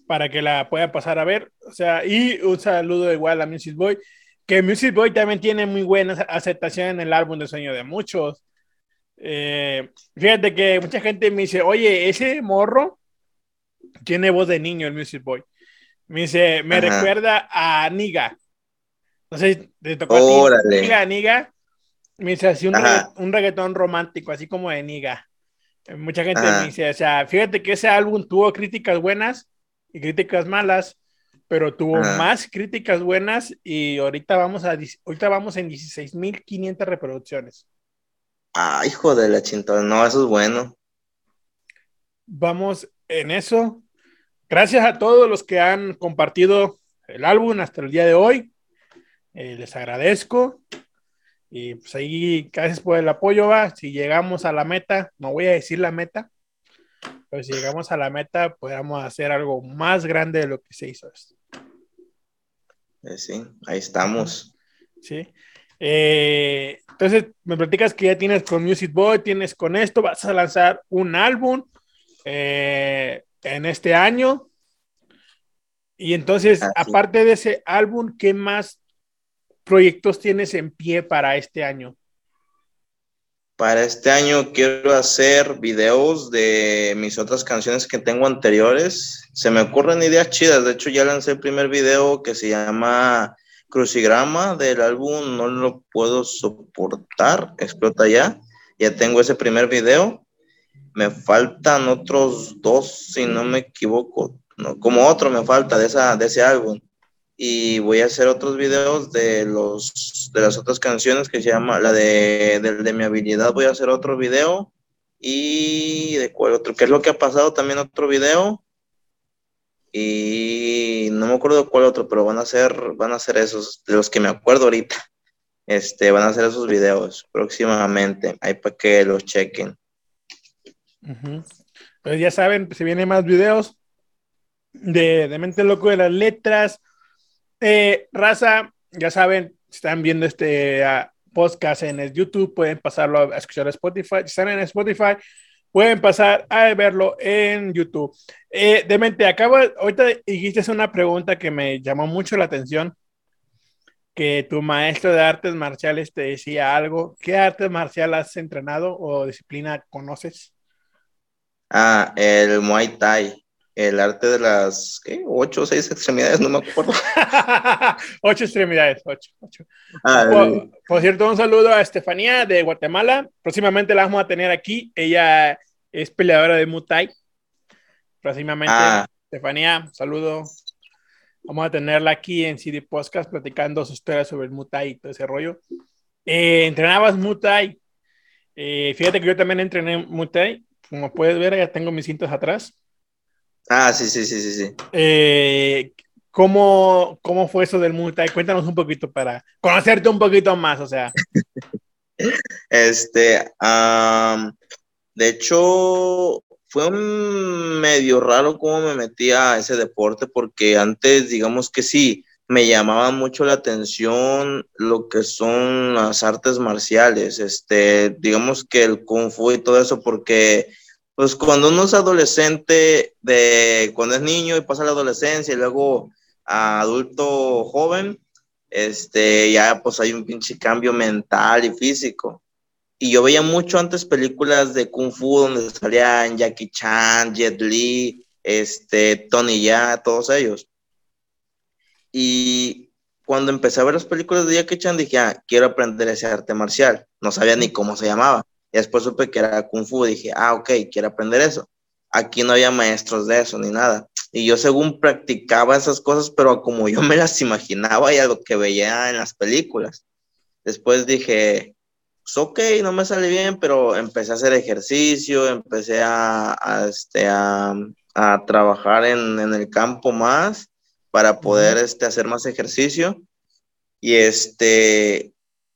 S2: Para que la puedan pasar a ver. O sea, y un saludo igual a Music Boy, que Music Boy también tiene muy buena aceptación en el álbum de Sueño de Muchos. Eh, fíjate que mucha gente me dice, oye, ese morro tiene voz de niño, el Music Boy. Me dice, me
S3: Ajá.
S2: recuerda a Niga. No sé te tocó a
S3: Órale.
S2: ti. Niga, Niga. Me dice así un, regga- un reggaetón romántico, así como de Niga. Mucha gente me dice, o sea, fíjate que ese álbum tuvo críticas buenas y críticas malas, pero tuvo más críticas buenas y ahorita vamos a ahorita vamos en 16.500 reproducciones.
S3: Ah, hijo de la chintada, no, eso es bueno.
S2: Vamos en eso. Gracias a todos los que han compartido el álbum hasta el día de hoy. Eh, les agradezco. Y pues ahí, gracias por el apoyo, va. Si llegamos a la meta, no voy a decir la meta, pero si llegamos a la meta, podamos hacer algo más grande de lo que se hizo esto.
S3: Eh, sí, ahí estamos.
S2: ¿sí? Eh, entonces, me platicas que ya tienes con Music Boy, tienes con esto, vas a lanzar un álbum eh, en este año. Y entonces,
S3: Así.
S2: aparte de ese álbum, ¿qué más proyectos tienes en pie para este año?
S3: Para este año quiero hacer videos de mis otras canciones que tengo anteriores. Se me ocurren ideas chidas. De hecho, ya lancé el primer video que se llama Crucigrama del álbum No lo puedo soportar. Explota ya. Ya tengo ese primer video. Me faltan otros dos, si no me equivoco. No, como otro me falta de, esa, de ese álbum. Y voy a hacer otros videos de los de las otras canciones que se llama la de, del de mi habilidad. Voy a hacer otro video. Y de cuál otro, qué es lo que ha pasado también otro video. Y no me acuerdo de cuál otro, pero van a ser, van a ser esos, de los que me acuerdo ahorita. Este, van a ser esos videos próximamente, ahí para que los chequen.
S2: Ujú. Pues ya saben, se vienen más videos de, de Mente Loco de las Letras. Eh, raza, ya saben, están viendo este ah, podcast en el YouTube, pueden pasarlo a escuchar a Spotify. Si están en Spotify, pueden pasar a verlo en YouTube. Eh, Demente, acabo, ahorita dijiste una pregunta que me llamó mucho la atención, que tu maestro de artes marciales te decía algo. ¿Qué artes marcial has entrenado o disciplina conoces?
S3: Ah, el Muay Thai, el arte de las, ¿qué? Ocho o seis extremidades, no me acuerdo.
S2: ocho extremidades, ocho. ocho.
S3: Ah,
S2: Por, por cierto, un saludo a Estefanía de Guatemala. Próximamente la vamos a tener aquí. Ella es peleadora de Muay. Próximamente,
S3: Ah.
S2: Estefanía, un saludo. Vamos a tenerla aquí en CD Podcast platicando su historia sobre el Muay y todo ese rollo. Eh, entrenabas Muay. Eh, fíjate que yo también entrené Muay. Como puedes ver, ya tengo mis cintas atrás.
S3: Ah, sí, sí, sí, sí, sí.
S2: Eh, ¿cómo, ¿cómo fue eso del Muay Thai? Cuéntanos un poquito para conocerte un poquito más, o sea.
S3: este, de hecho, fue medio raro cómo me metí a ese deporte porque antes, digamos que sí, me llamaba mucho la atención lo que son las artes marciales, este, digamos que el kung fu y todo eso, porque pues cuando uno es adolescente, de cuando es niño y pasa la adolescencia y luego a adulto joven, este, ya pues hay un pinche cambio mental y físico. Y yo veía mucho antes películas de Kung Fu donde salían Jackie Chan, Jet Li, este, Tony Ya, todos ellos. Y cuando empecé a ver las películas de Jackie Chan dije, ah, quiero aprender ese arte marcial. No sabía ni cómo se llamaba. Y después supe que era Kung Fu. Dije, ah, ok, quiero aprender eso. Aquí no había maestros de eso ni nada. Y yo según practicaba esas cosas, pero como yo me las imaginaba y a lo que veía en las películas. Después dije, pues ok, no me sale bien, pero empecé a hacer ejercicio, empecé a, este, a, trabajar en, en el campo más para poder este, hacer más ejercicio. Y este,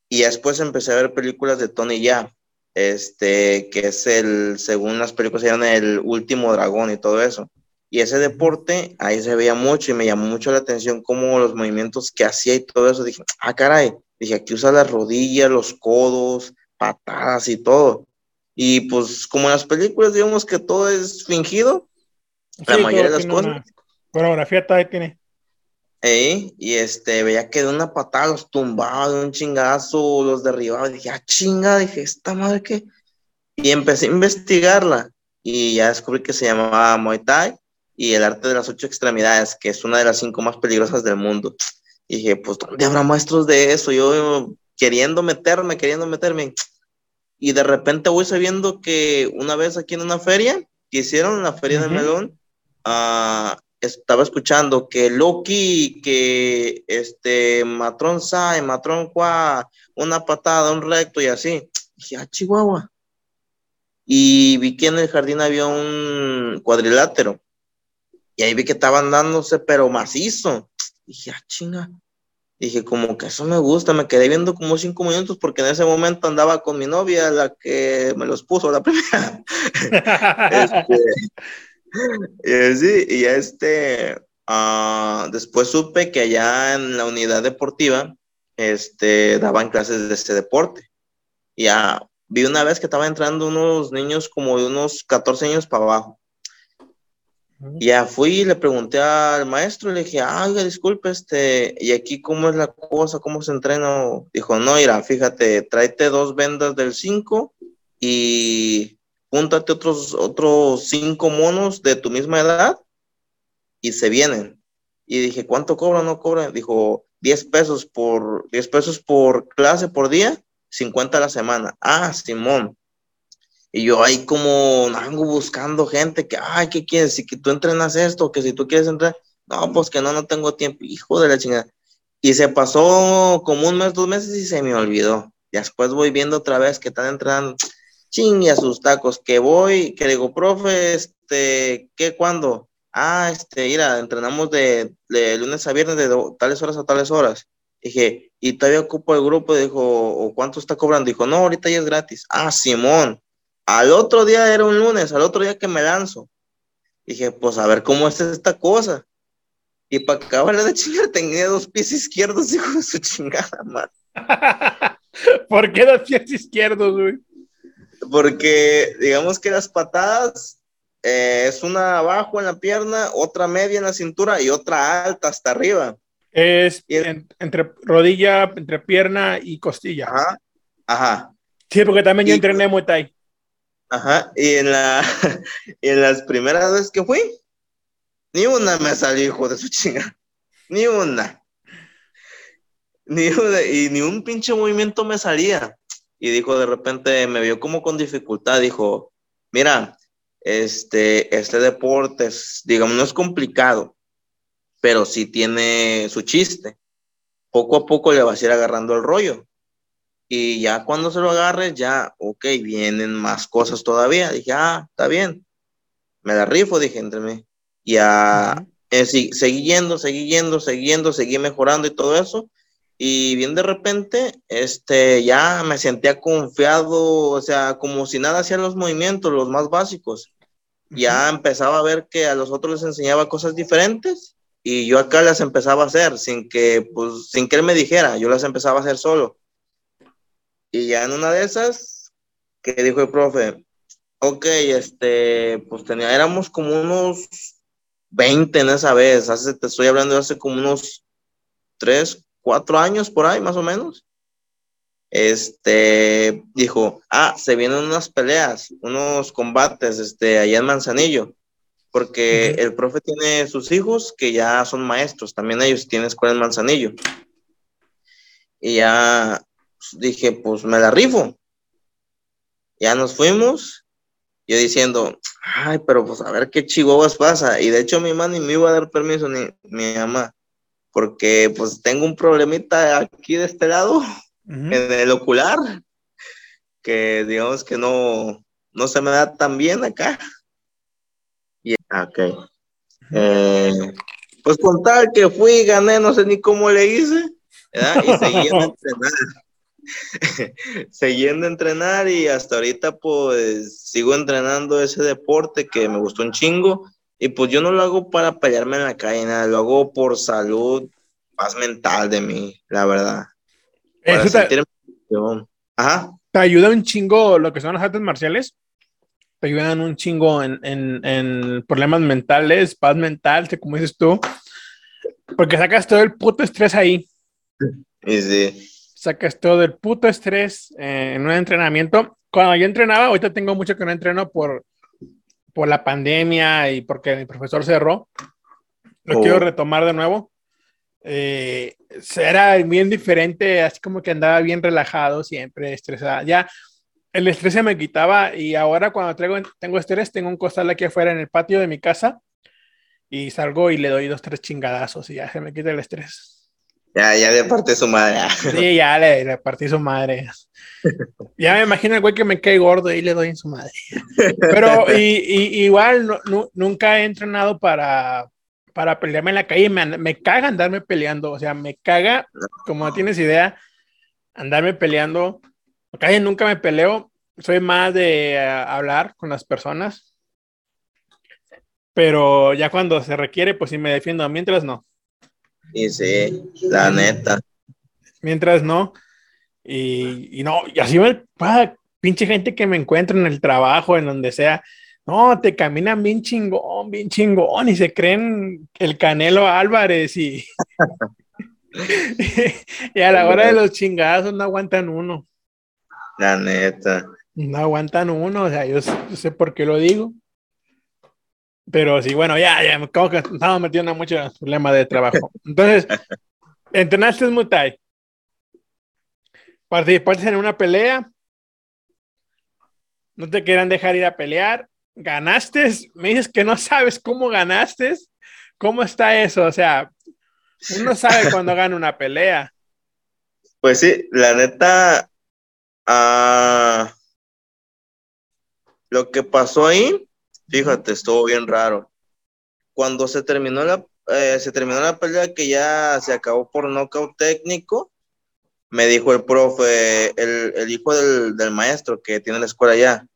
S3: y después empecé a ver películas de Tony Ya, este, que es el, según las películas, se llama El Último Dragón y todo eso. Y ese deporte, ahí se veía mucho y me llamó mucho la atención como los movimientos que hacía y todo eso. Dije, ah, caray, dije, aquí usa las rodillas, los codos, patadas y todo. Y pues como en las películas, digamos que todo es fingido, la mayoría de las cosas.
S2: Coreografía todavía tiene
S3: y este, veía que de una patada los tumbaba, de un chingazo los derribaba. Y dije, ah, chinga, dije, ¿esta madre qué? Y empecé a investigarla. Y ya descubrí que se llamaba Muay Thai y el arte de las ocho extremidades, que es una de las cinco más peligrosas del mundo. Y dije, pues, ¿dónde habrá maestros de eso? Yo queriendo meterme, queriendo meterme. Y de repente voy sabiendo que una vez aquí en una feria, que hicieron la feria de Melón, uh, estaba escuchando que Loki, que este Matron Sai, Matron Qua, una patada, un recto y así. Dije, ah, Chihuahua. Y vi que en el jardín había un cuadrilátero. Y ahí vi que estaban dándose, pero macizo. Dije, ah, chinga. Dije, como que eso me gusta. Me quedé viendo como cinco minutos porque en ese momento andaba con mi novia, la que me los puso la primera. este, y sí, y este, uh, después supe que allá en la unidad deportiva, este, daban clases de este deporte. Ya vi una vez que estaban entrando unos niños como de unos 14 años para abajo. Ya fui y le pregunté al maestro, le dije, ay, disculpe, este, ¿y aquí cómo es la cosa? ¿Cómo se entrena? Dijo, no, mira, fíjate, tráete dos vendas del 5 y júntate otros, otros cinco monos de tu misma edad y se vienen. Y dije, ¿cuánto cobra? No cobra. Dijo, 10 pesos por, 10 pesos por clase por día, 50 a la semana. Ah, Simón. Y yo ahí como ando buscando gente que, ay, ¿qué quieres? Si que tú entrenas esto, que si tú quieres entrar, no, pues que no, no tengo tiempo, hijo de la chingada. Y se pasó como un mes, dos meses y se me olvidó. Y después voy viendo otra vez que están entrando, chingue a sus tacos, que voy, que digo, profe, este, ¿qué, cuándo? Ah, este, mira, entrenamos de, lunes a viernes de tales horas a tales horas. Dije, y todavía ocupo el grupo, dijo, ¿o cuánto está cobrando? Dijo, no, ahorita ya es gratis. Ah, Simón. Al otro día era un lunes, al otro día que me lanzo. Dije, pues a ver cómo es esta cosa. Y para acabar de chingar tenía dos pies izquierdos, hijo de su chingada, man.
S2: ¿Por qué dos pies izquierdos, güey?
S3: Porque digamos que las patadas eh, es una abajo en la pierna, otra media en la cintura y otra alta hasta arriba.
S2: Es entre rodilla, entre pierna y costilla.
S3: Ajá, ajá.
S2: Sí, porque también yo entrené Muay Thai.
S3: Ajá, y en, la, en las primeras veces que fui, ni una me salió, hijo de su chinga. Ni una. Ni una, y ni un pinche movimiento me salía y dijo de repente, me vio como con dificultad, dijo, mira, este, este deporte es, digamos, no es complicado, pero sí tiene su chiste. Poco a poco le vas a ir agarrando el rollo. Y ya cuando se lo agarres, ya, ok, vienen más cosas todavía. Dije, ah, está bien. Me da rifo, dije entre mí. Y a, eh, sí, seguí yendo, seguí yendo, seguí yendo, seguí mejorando y todo eso. Y bien de repente, este, ya me sentía confiado, o sea, como si nada hacían los movimientos, los más básicos. Ya empezaba a ver que a los otros les enseñaba cosas diferentes y yo acá las empezaba a hacer sin que, pues, sin que él me dijera, yo las empezaba a hacer solo. Y ya en una de esas, que dijo el profe, ok, este, pues tenía, éramos como unos 20 en esa vez, hace, te estoy hablando de hace como unos 3, cuatro años por ahí, más o menos. Este dijo, ah, se vienen unas peleas, unos combates, este, allá en Manzanillo, porque el profe tiene sus hijos que ya son maestros, también ellos tienen escuela en Manzanillo. Y ya dije, pues me la rifo. Ya nos fuimos, yo diciendo, ay, pero pues a ver qué chihuahuas pasa. Y de hecho mi mamá ni me iba a dar permiso, ni mi mamá porque pues tengo un problemita aquí de este lado, en el ocular, que digamos que no, no se me da tan bien acá. Y, ok. Eh, pues con tal que fui, gané, no sé ni cómo le hice, y seguí a entrenar. siguiendo a entrenar y hasta ahorita pues sigo entrenando ese deporte que me gustó un chingo y pues yo no lo hago para pelearme en la calle, nada, lo hago por salud, paz mental de mí, la verdad.
S2: Eso te, Ajá. te ayuda un chingo lo que son las artes marciales. Te ayudan un chingo en, en, en problemas mentales, paz mental, como dices tú. Porque sacas todo el puto estrés ahí.
S3: Y sí.
S2: Sacas todo el puto estrés eh, en un entrenamiento. Cuando yo entrenaba, ahorita tengo mucho que no entreno por, por la pandemia y porque mi profesor cerró. Lo quiero oh. retomar de nuevo. Eh, era bien diferente, así como que andaba bien relajado, siempre estresado. Ya el estrés se me quitaba y ahora cuando traigo, tengo estrés, tengo un costal aquí afuera en el patio de mi casa y salgo y le doy dos, tres chingadazos y ya se me quita el estrés.
S3: Ya, ya le partí su madre.
S2: Sí, ya le, le partí su madre. Ya me imagino el güey que me cae gordo y le doy en su madre. Pero y, igual nunca he entrenado para, para pelearme en la calle. Me, me caga andarme peleando. O sea, me caga, como no tienes idea, andarme peleando. En la calle nunca me peleo. Soy más de eh, hablar con las personas. Pero ya cuando se requiere, pues sí me defiendo. Mientras no.
S3: Y sí, la neta.
S2: Mientras no. Y, no, y así me pinche gente que me encuentra en el trabajo, en donde sea. No, te caminan bien chingón, bien chingón, y se creen el Canelo Álvarez y. y a la hora de los chingados no aguantan uno.
S3: La neta.
S2: No aguantan uno, o sea, yo, sé por qué lo digo. Pero sí, bueno, ya, ya, como que estamos metiendo en muchos problemas de trabajo. Entonces, entrenaste Muay Thai. Participaste en una pelea. No te quieran dejar ir a pelear. Ganaste. Me dices que no sabes cómo ganaste. ¿Cómo está eso? O sea, uno sabe cuando gana una pelea.
S3: Pues sí, la neta. Ah, lo que pasó ahí, fíjate, estuvo bien raro. Cuando se terminó la, eh, se terminó la pelea que ya se acabó por nocaut técnico, me dijo el profe, el, hijo del, maestro que tiene la escuela allá,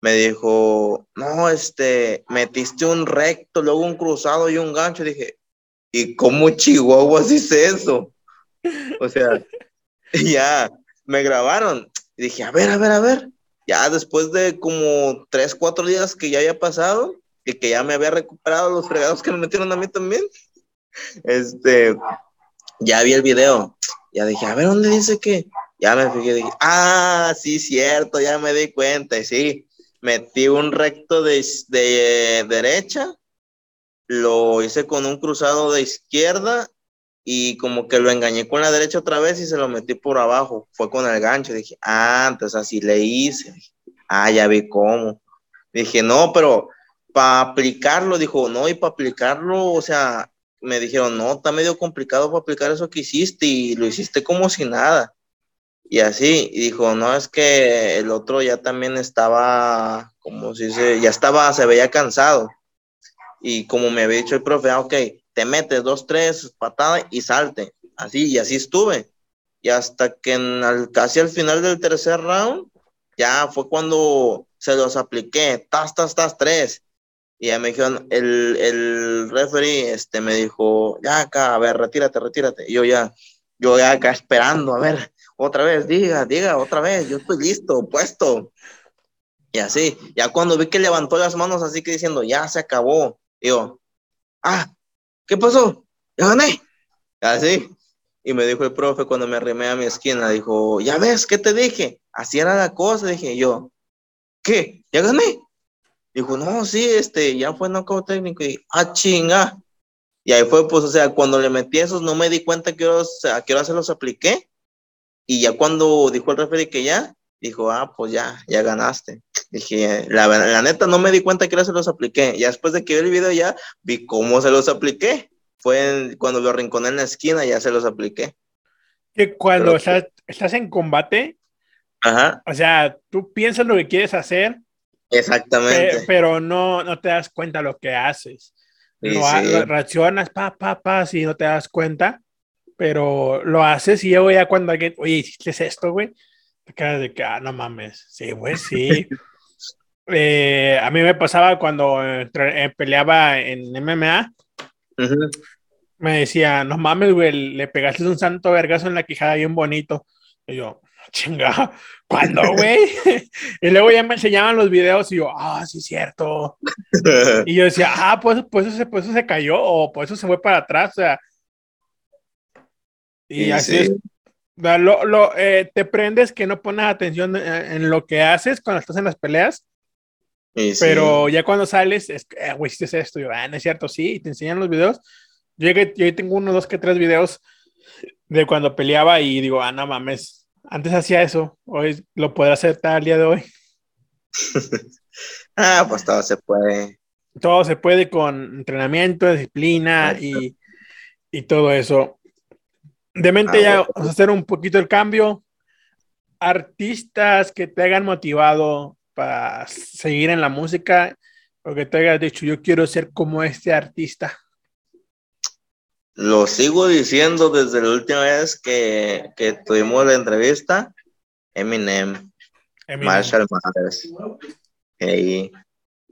S3: me dijo, no, este, metiste un recto, luego un cruzado y un gancho. dije, ¿y cómo Chihuahua hice eso? O sea, ya, me grabaron. Y dije, a ver, a ver, a ver. Ya después de como tres, cuatro días que ya había pasado y que ya me había recuperado los fregados que me metieron a mí también, este, ya vi el video ya dije, a ver, ¿dónde dice que? Ya me fijé, dije, ah, sí, cierto, ya me di cuenta. Y sí, metí un recto de, de derecha, lo hice con un cruzado de izquierda y como que lo engañé con la derecha otra vez y se lo metí por abajo. Fue con el gancho. Dije, ah, entonces así le hice. ah, ya vi cómo. Dije, no, pero para aplicarlo, dijo, no, y para aplicarlo, o sea, me dijeron, no, está medio complicado para aplicar eso que hiciste y lo hiciste como si nada. Y así, dijo, no, es que el otro ya también estaba, como si se, ya estaba, se veía cansado. Y como me había dicho el profe, ah, ok, te metes dos, tres, patada y salte. Así, y así estuve. Y hasta que en casi al final del tercer round, ya fue cuando se los apliqué, tas, tas, tas, tres. Y ya me dijeron, el, el referee este, me dijo, ya acá, a ver, retírate, retírate. Y yo ya, yo ya acá esperando, a ver, otra vez, diga, diga, otra vez, yo estoy listo, puesto. Y así, ya cuando vi que levantó las manos así que diciendo, ya se acabó, digo, ah, ¿qué pasó? Ya gané. Así. Y me dijo el profe cuando me arrimé a mi esquina, dijo, ya ves, ¿qué te dije? Así era la cosa, dije yo, ¿qué? ¿Ya gané? Dijo, no, sí, este, ya fue knockout técnico y, ah, chinga. Y ahí fue, pues, o sea, cuando le metí esos, no me di cuenta que a qué hora se los apliqué. Y ya cuando dijo el referee que ya, dijo, ah, pues ya, ya ganaste. Dije, la, la neta no me di cuenta que ahora se los apliqué. Ya después de que vi el video ya vi cómo se los apliqué. Fue cuando lo arrinconé en la esquina, ya se los apliqué.
S2: Que cuando estás, estás, en combate,
S3: Ajá.
S2: o sea, tú piensas lo que quieres hacer,
S3: Exactamente.
S2: pero no, no te das cuenta lo que haces. no, reaccionas, pa, pa, pa, si no te das cuenta, pero lo haces y luego ya cuando alguien, oye, hiciste esto, güey, te quedas de que, ah, no mames, sí, güey, sí. Eh, a mí me pasaba cuando eh, peleaba en MMA, me decía, no mames, güey, le pegaste un santo vergazo en la quijada bien bonito. Y yo, chinga, ¿cuándo, güey? y luego ya me enseñaban los videos y yo, ah, sí, cierto. y yo decía, ah, pues, pues, eso, se, pues eso se cayó o pues eso se fue para atrás, o sea. Y así es. Lo, lo, eh, te prendes que no pones atención en, lo que haces cuando estás en las peleas. pero ya cuando sales, es, eh, güey, hiciste esto, yo, ah, no es cierto, sí, y te enseñan los videos. Yo, yo tengo uno, dos, que tres videos de cuando peleaba y digo, ah, no mames, antes hacía eso, hoy lo puedo hacer tal día de hoy.
S3: ah, pues todo se puede.
S2: Todo se puede con entrenamiento, disciplina y, y, todo eso. De mente ah, ya vamos a hacer un poquito el cambio. Artistas que te hayan motivado para seguir en la música o que te hayas dicho, yo quiero ser como este artista.
S3: Lo sigo diciendo desde la última vez que, que tuvimos la entrevista. Eminem, Marshall Mathers.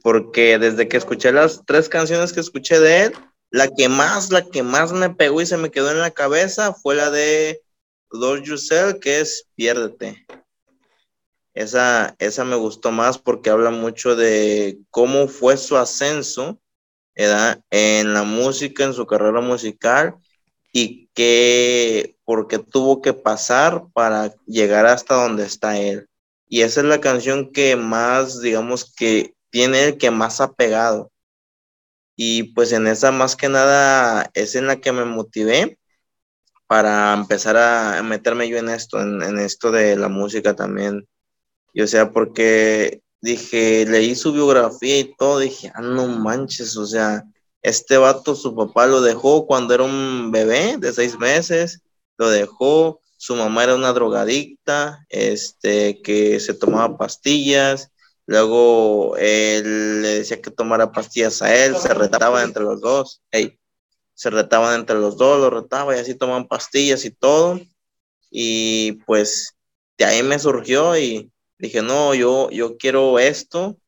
S3: porque desde que escuché las tres canciones que escuché de él, la que más, la que más me pegó y se me quedó en la cabeza fue la de Lord Yourself, que es Piérdete. Esa, esa me gustó más porque habla mucho de cómo fue su ascenso en la música, en su carrera musical y qué, por qué tuvo que pasar para llegar hasta donde está él. Y esa es la canción que más, digamos, que tiene el que más ha pegado. Y pues en esa más que nada es en la que me motivé para empezar a meterme yo en esto, en, esto de la música también. Y o sea, porque dije, leí su biografía y todo, dije, ah, no manches, o sea, este vato, su papá lo dejó cuando era un bebé de seis meses, lo dejó, su mamá era una drogadicta, este, que se tomaba pastillas, luego él le decía que tomara pastillas a él, se retaban entre los dos, se retaban entre los dos, lo retaba y así tomaban pastillas y todo, y pues de ahí me surgió y dije, no, yo, yo quiero esto,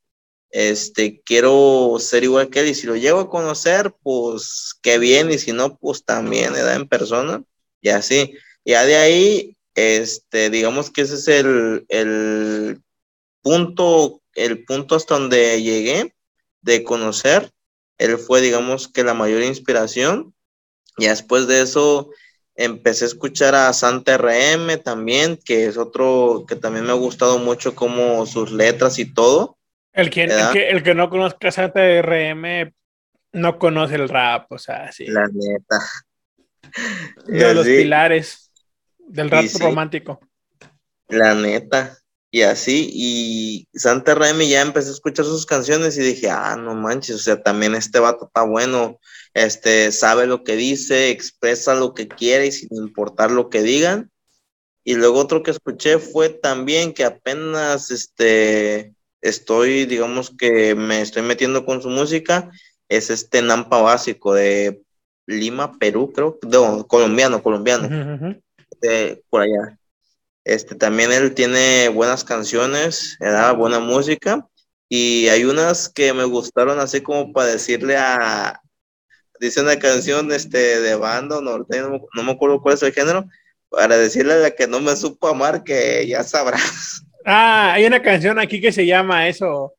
S3: este, quiero ser igual que él y si lo llego a conocer, pues qué bien y si no, pues también, da En persona y así. Ya de ahí, este, digamos que ese es el, el punto, el punto hasta donde llegué de conocer. Él fue, digamos que la mayor inspiración. Y después de eso, Empecé a escuchar a Santa RM también, que es otro que también me ha gustado mucho como sus letras y todo.
S2: El que, el que, no conozca a Santa RM no conoce el rap, o sea, sí.
S3: La neta.
S2: De los pilares del rap romántico.
S3: La neta. Y así, y Santa RM ya empecé a escuchar sus canciones y dije, ah, no manches, o sea, también este vato está bueno este, sabe lo que dice, expresa lo que quiere y sin importar lo que digan. Y luego otro que escuché fue también que apenas este, estoy, digamos que me estoy metiendo con su música, es este Nampa básico de Lima, Perú, creo, no, colombiano, colombiano, por allá. Este, también él tiene buenas canciones, da buena música, y hay unas que me gustaron así como para decirle a, dice una canción este, de banda norteño, no, me acuerdo cuál es el género, para decirle a la que no me supo amar que ya sabrás.
S2: Ah, hay una canción aquí que se llama eso,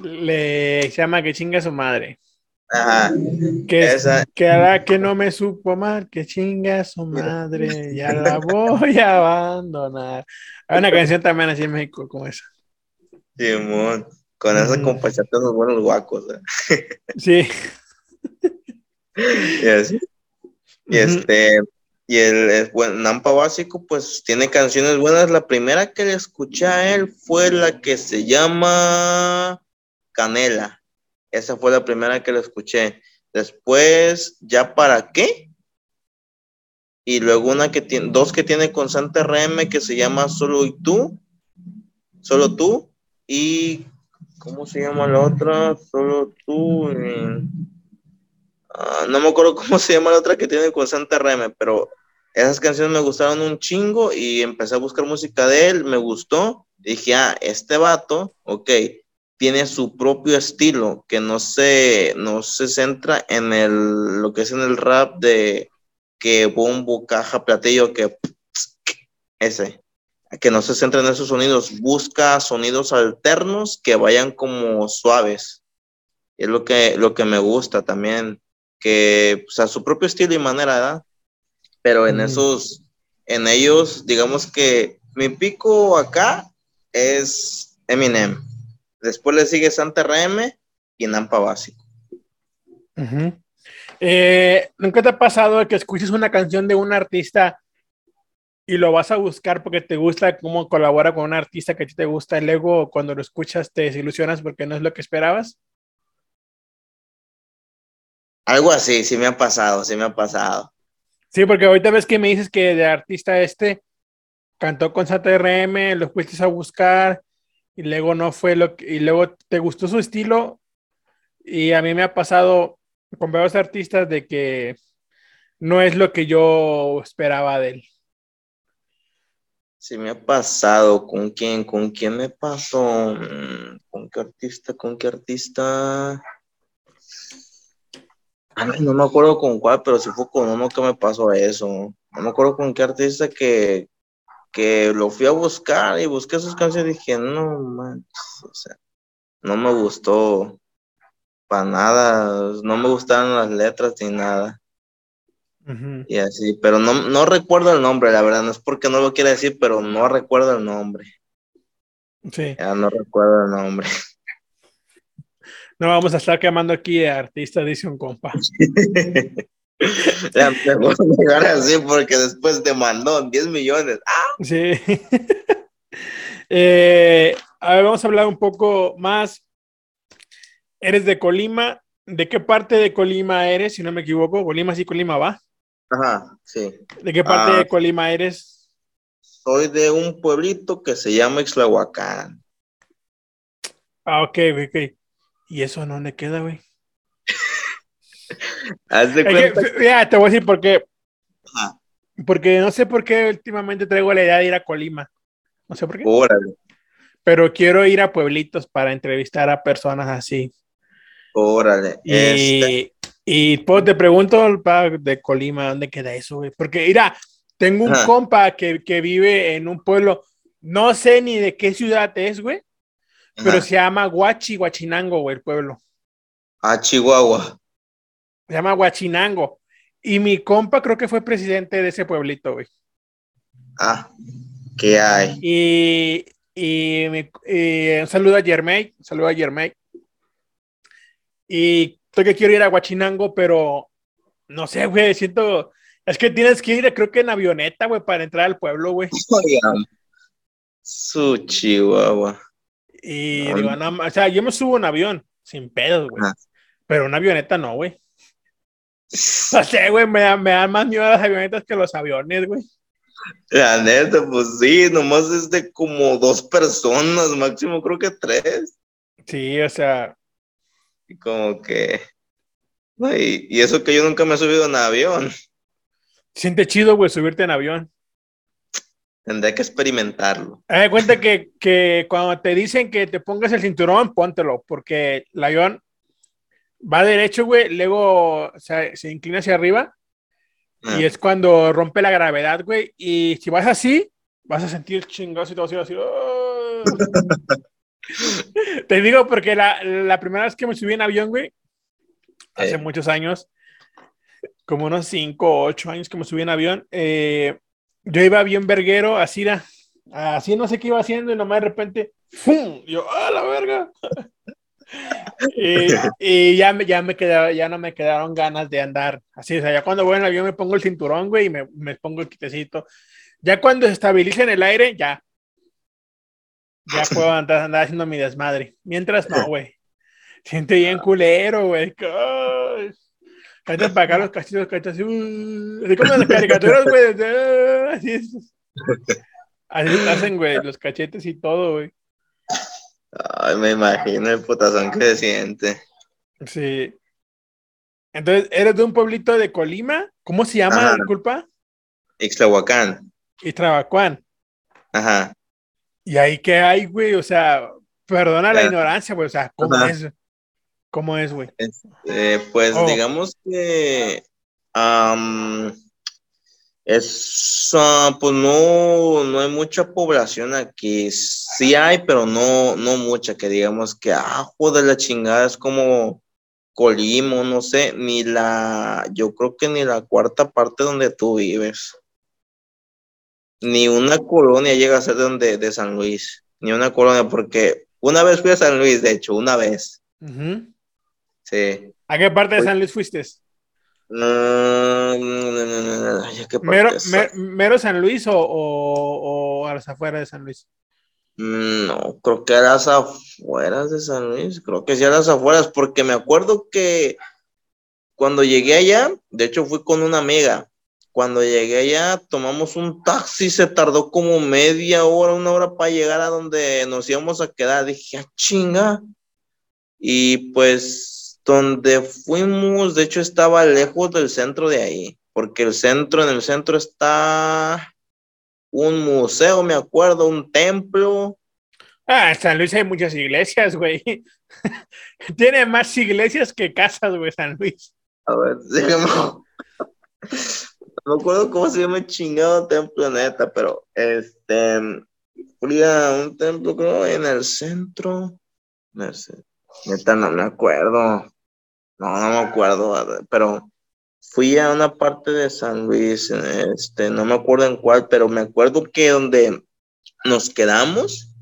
S2: le se llama Que chinga su madre.
S3: Ajá.
S2: Que, que hará que no me supo amar, que chinga su madre, ya la voy a abandonar. Hay una canción también así en México como esa.
S3: Simón, con esa mm. los buenos guacos.
S2: ¿eh? Sí.
S3: y, este, y el, bueno, Nampa Básico, pues tiene canciones buenas. La primera que le escuché a él fue la que se llama Canela. Esa fue la primera que le escuché. Después, ¿ya para qué? Y luego una que tiene, dos que tiene con Santa RM que se llama Solo y tú. Solo tú. Y, ¿cómo se llama la otra? Solo tú. Ah, no me acuerdo cómo se llama la otra que tiene con Santa RM, pero esas canciones me gustaron un chingo y empecé a buscar música de él, me gustó. Dije, ah, este vato, ok, tiene su propio estilo que no se, no se centra en el, lo que es en el rap de que bombo, caja, platillo, que ese, que no se centra en esos sonidos, busca sonidos alternos que vayan como suaves. Es lo que, lo que me gusta también, que pues, a su propio estilo y manera, ¿verdad? Pero en mm. esos, en ellos, digamos que mi pico acá es Eminem Después le sigue Santa RM y Nampa Básico.
S2: Eh, ¿Nunca te ha pasado que escuches una canción de un artista y lo vas a buscar porque te gusta cómo colabora con un artista que a ti te gusta y luego cuando lo escuchas te desilusionas porque no es lo que esperabas?
S3: Algo así, sí me ha pasado, sí me ha pasado.
S2: Sí, porque ahorita ves que me dices que de artista este cantó con Santa RM, lo fuiste a buscar y luego no fue lo que, y luego te gustó su estilo y a mí me ha pasado con varios artistas de que no es lo que yo esperaba de él.
S3: Sí, me ha pasado. ¿Con quién? ¿Con quién me pasó? Mm, ¿Con qué artista? ¿Con qué artista? no me acuerdo con cuál, pero sí fue con uno que me pasó eso. No me acuerdo con qué artista que, que lo fui a buscar y busqué sus canciones y dije, no manches, o sea, no me gustó para nada, no me gustaron las letras ni nada. Y así, pero no, no recuerdo el nombre, la verdad, no es porque no lo quiera decir, pero no recuerdo el nombre.
S2: Sí.
S3: Ya no recuerdo el nombre.
S2: No vamos a estar quemando aquí a artistas, dice un compa.
S3: Ya me llegar así porque después te mandó 10 millones. ¡Ah!
S2: Sí. Eh, a ver, vamos a hablar un poco más. Eres de Colima. ¿De qué parte de Colima eres, si no me equivoco? Colima sí, Colima va.
S3: Ajá, sí.
S2: ¿De qué parte de ah. Colima eres?
S3: Soy de un pueblito que se llama Ixlahuacán.
S2: Ah, ok, ok. ¿Y eso dónde queda, güey?
S3: Haz de cuenta.
S2: ya, te voy a decir por qué. Porque no sé por qué últimamente traigo la idea de ir a Colima. No sé por qué.
S3: Órale.
S2: Pero quiero ir a pueblitos para entrevistar a personas así.
S3: Órale.
S2: Y, este. y pues te pregunto de Colima, ¿dónde queda eso, güey? Porque, mira, tengo un compa que, que, vive en un pueblo, no sé ni de qué ciudad es, güey, pero se llama Guachi, Guachinango, güey, el pueblo.
S3: Ah, Chihuahua.
S2: Se llama Huachinango. Y mi compa creo que fue presidente de ese pueblito, güey.
S3: Ah, ¿qué hay?
S2: Y, y, un saludo a Germay, un saludo a Germay. Y estoy que quiero ir a Huachinango, pero no sé, güey, siento, es que tienes que ir, creo que en avioneta, güey, para entrar al pueblo, güey.
S3: Su chihuahua.
S2: Y digo, no, o sea, yo me subo en avión, sin pedos, güey. Ah. Pero una avioneta no, güey. No sé, güey, me, me dan más miedo las avionetas que los aviones, güey.
S3: La neta, pues sí, nomás es de como dos personas, máximo creo que tres.
S2: Sí, o sea.
S3: Y como que. y, y eso que yo nunca me he subido en avión.
S2: Siente chido, güey, subirte en avión.
S3: Tendré que experimentarlo.
S2: Haz cuenta que, que cuando te dicen que te pongas el cinturón, póntelo, porque el avión va derecho, güey, luego o sea, se inclina hacia arriba
S3: Ah.
S2: y es cuando rompe la gravedad, güey. Y si vas así, vas a sentir chingados y todo así. así ¡oh! Te digo porque la, la primera vez que me subí en avión, güey, hace
S3: Eh.
S2: muchos años, como unos 5 o 8 años que me subí en avión, eh, yo iba bien verguero, así era, así no sé qué iba haciendo y nomás de repente, ¡fum! Yo, ¡ah, la verga! Y y ya, me, ya, me quedaba, ya no me quedaron ganas de andar así, o sea, ya cuando voy en el avión me pongo el cinturón, güey, y me, me pongo el quitecito. Ya cuando se estabiliza en el aire, ya. Ya puedo andar, andar haciendo mi desmadre. Mientras no, güey. Siente bien culero, güey. Cállate para acá los cachitos, cachitos, así, uh, así como las caricaturas, güey. uh, Así, es. así hacen, güey, los cachetes y todo, güey.
S3: Ay, me imagino el putazón que se siente.
S2: Sí. Entonces, ¿eres de un pueblito de Colima? ¿Cómo se llama,
S3: Ajá.
S2: disculpa?
S3: Ixtlahuacán.
S2: Trabacuán.
S3: Ajá.
S2: ¿Y ahí qué hay, güey? O sea, perdona la ignorancia, güey. O sea, ¿cómo
S3: Ajá.
S2: es? ¿Cómo es, güey?
S3: Eh, pues
S2: Oh.
S3: digamos que es, ah, pues no, no hay mucha población aquí. Sí hay, pero no, no mucha, que digamos que, ah, joder, la chingada es como Colimo, no sé, ni la, yo creo que ni la cuarta parte donde tú vives. Ni una colonia llega a ser de donde, de San Luis, ni una colonia, porque una vez fui a San Luis, de hecho, una vez, sí.
S2: ¿A qué parte de San Luis fuiste?
S3: ¿Qué parte
S2: ¿Mero,
S3: es?
S2: me- mero San Luis o, o- o a las afueras de San Luis?
S3: No, creo que a las afueras de San Luis, creo que sí a las afueras, porque me acuerdo que cuando llegué allá, de hecho fui con una amiga, cuando llegué allá tomamos un taxi, se tardó como media hora, una hora para llegar a donde nos íbamos a quedar, dije, ah, chinga, y pues donde fuimos, de hecho estaba lejos del centro de ahí, porque el centro, en el centro está un museo, me acuerdo, un templo,
S2: Ah, en San Luis hay muchas iglesias, güey. Tiene más iglesias que casas, güey, San Luis.
S3: A ver, déjame. No me acuerdo cómo se llama el chingado templo, neta, pero este. Fui a un templo, creo, en el centro. No sé. Neta, no me acuerdo. No, no me acuerdo, pero fui a una parte de San Luis, este, no me acuerdo en cuál, pero me acuerdo que donde nos quedamos,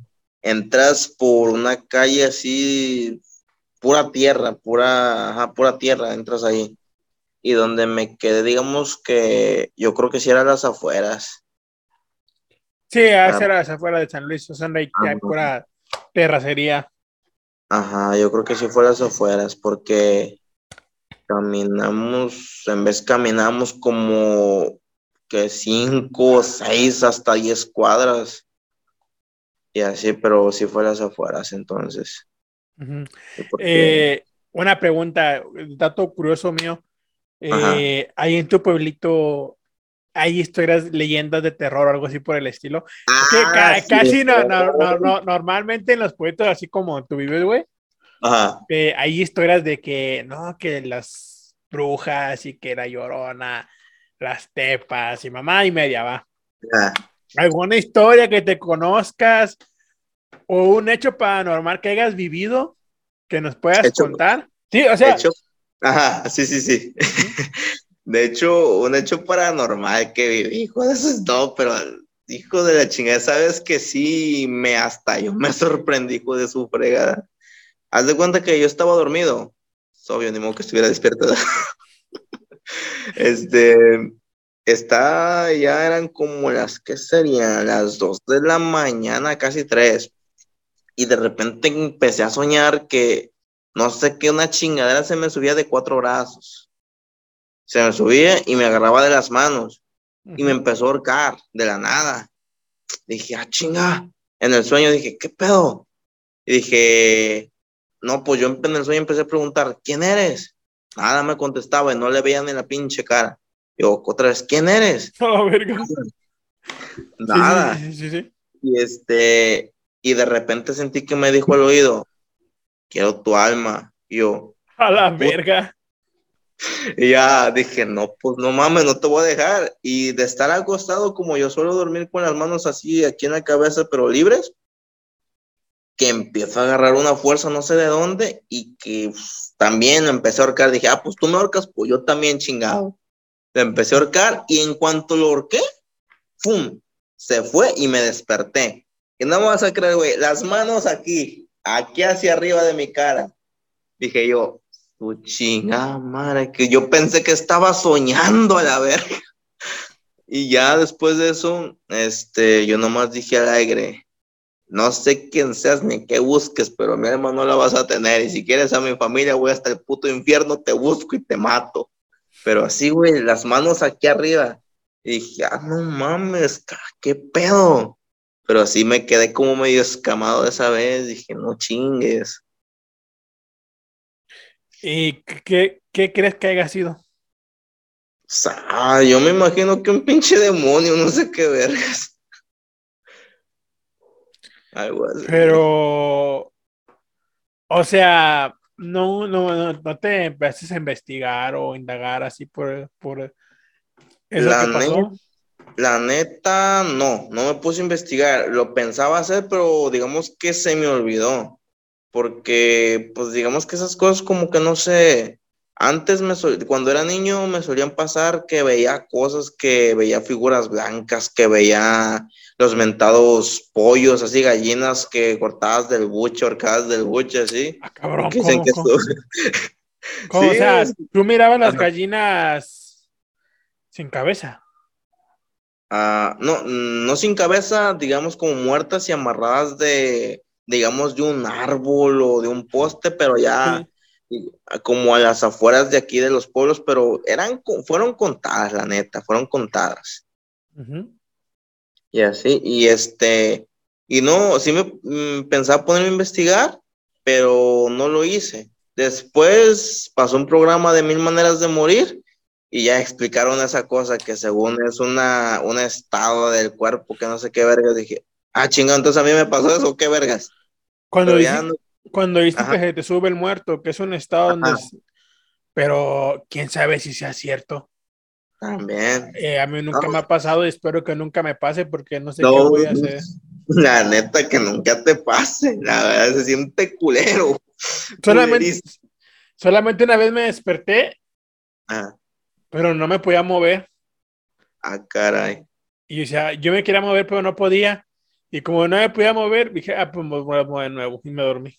S3: entras por una calle así, pura tierra, pura, ajá, pura tierra, entras ahí. Y donde me quedé, digamos que yo creo que sí era las afueras.
S2: Sí, a
S3: Ah.
S2: esa era afuera de San Luis, o sea, hay,
S3: Ah,
S2: hay
S3: no.
S2: pura terracería.
S3: Ajá, yo creo que sí fue las afueras, porque caminamos, en vez caminamos como que cinco, seis, hasta diez cuadras. Y así, pero sí fue las afueras entonces.
S2: Eh, una pregunta, dato curioso mío.
S3: Ajá.
S2: Eh, ¿Hay en tu pueblito, hay historias, leyendas de terror o algo así por el estilo? Que
S3: Ah,
S2: ca-
S3: sí.
S2: casi no, no- no- no- normalmente en los pueblitos, así como tú vives, güey,
S3: Ajá.
S2: eh, hay historias de que, no, que las brujas y que la llorona, las tepas y mamá y media, va. ¿Alguna historia que te conozcas o un hecho paranormal que hayas vivido que nos puedas
S3: Hecho-
S2: contar? Sí, o sea,
S3: hecho, ajá, sí, sí, sí. De hecho, un hecho paranormal que viví, hijo de eso no, pero hijo de la chingada, sabes que sí, me hasta yo me sorprendí, hijo de su fregada. Haz de cuenta que yo estaba dormido. Es obvio, ni modo que estuviera despierto. Este, está, ya eran como las, ¿qué serían? Las dos de la mañana, casi tres. Y de repente empecé a soñar que no sé qué, una chingadera se me subía de cuatro brazos. Se me subía y me agarraba de las manos y me empezó a ahorcar de la nada. Dije, ah, chinga. En el sueño dije, ¿qué pedo? Y dije, no, pues yo en el sueño empecé a preguntar, ¿quién eres? nada me contestaba y no le veía ni la pinche cara. Yo, otra vez, ¿quién eres?
S2: Oh, verga.
S3: Nada.
S2: Sí, sí, sí, sí.
S3: Y este, y de repente sentí que me dijo al oído, quiero tu alma. Y yo,
S2: A la verga.
S3: y ya dije, no, pues no mames, no te voy a dejar. Y de estar acostado como yo suelo dormir con las manos así aquí en la cabeza, pero libres, que empiezo a agarrar una fuerza no sé de dónde y que uf, también empecé a ahorcar. Dije, ah, pues tú me ahorcas, pues yo también chingado. Le empecé a ahorcar y en cuanto lo ahorqué, ¡pum! Se fue y me desperté. Y no me vas a creer, güey, las manos aquí, aquí hacia arriba de mi cara. Dije yo, tu chingada madre, que yo pensé que estaba soñando a la verga. Y ya después de eso, este, yo nomás dije al aire, no sé quién seas ni qué busques, pero a mi hermano no la vas a tener. Y si quieres a mi familia, voy hasta el puto infierno, te busco y te mato. Pero así, güey, las manos aquí arriba. Y dije, ah, no mames, qué pedo. Pero así me quedé como medio escamado esa vez. Dije, no chingues.
S2: ¿Y qué, qué crees que haya sido?
S3: O sea, yo me imagino que un pinche demonio, no sé qué vergas.
S2: Pero, o sea, no, no, no, no te empezaste a investigar o indagar así por, por eso
S3: La
S2: que pasó.
S3: La neta, no, no me puse a investigar. Lo pensaba hacer, pero digamos que se me olvidó. Porque, pues digamos que esas cosas como que no sé. Antes, me cuando era niño, me solían pasar que veía cosas, que veía figuras blancas, que veía los mentados pollos, así gallinas que cortadas del buche, horcadas del buche, así.
S2: Ah, cabrón,
S3: Que dicen
S2: ¿cómo,
S3: que
S2: cómo?
S3: esto-
S2: ¿Cómo? O
S3: Sí,
S2: sea,
S3: es-
S2: tú mirabas las
S3: Ajá.
S2: gallinas sin cabeza.
S3: Ah, no, no sin cabeza, digamos como muertas y amarradas de, digamos, de un árbol o de un poste, pero ya como a las afueras de aquí de los pueblos, pero eran, fueron contadas, la neta, fueron contadas.
S2: Ujú.
S3: Y así, y este, y no, sí me mm, pensaba ponerme a investigar, pero no lo hice. Después pasó un programa de Mil Maneras de Morir y ya explicaron esa cosa que según es una, un estado del cuerpo que no sé qué vergas. Dije, ah, chingado, entonces a mí me pasó eso, qué vergas.
S2: Cuando
S3: ya no,
S2: cuando dices
S3: Ajá.
S2: que se te sube el muerto, que es un estado donde...
S3: Ajá.
S2: Pero quién sabe si sea cierto.
S3: también.
S2: Eh, a mí nunca
S3: No.
S2: me ha pasado y espero que nunca me pase porque no sé qué voy a hacer.
S3: la neta que nunca te pase, la verdad se siente culero.
S2: Solamente una vez me desperté,
S3: Ah,
S2: pero no me podía mover.
S3: ah, caray.
S2: Y o sea, yo me quería mover, pero no podía. Y como no me podía mover, dije, ah, pues me voy a mover de nuevo. Y me dormí.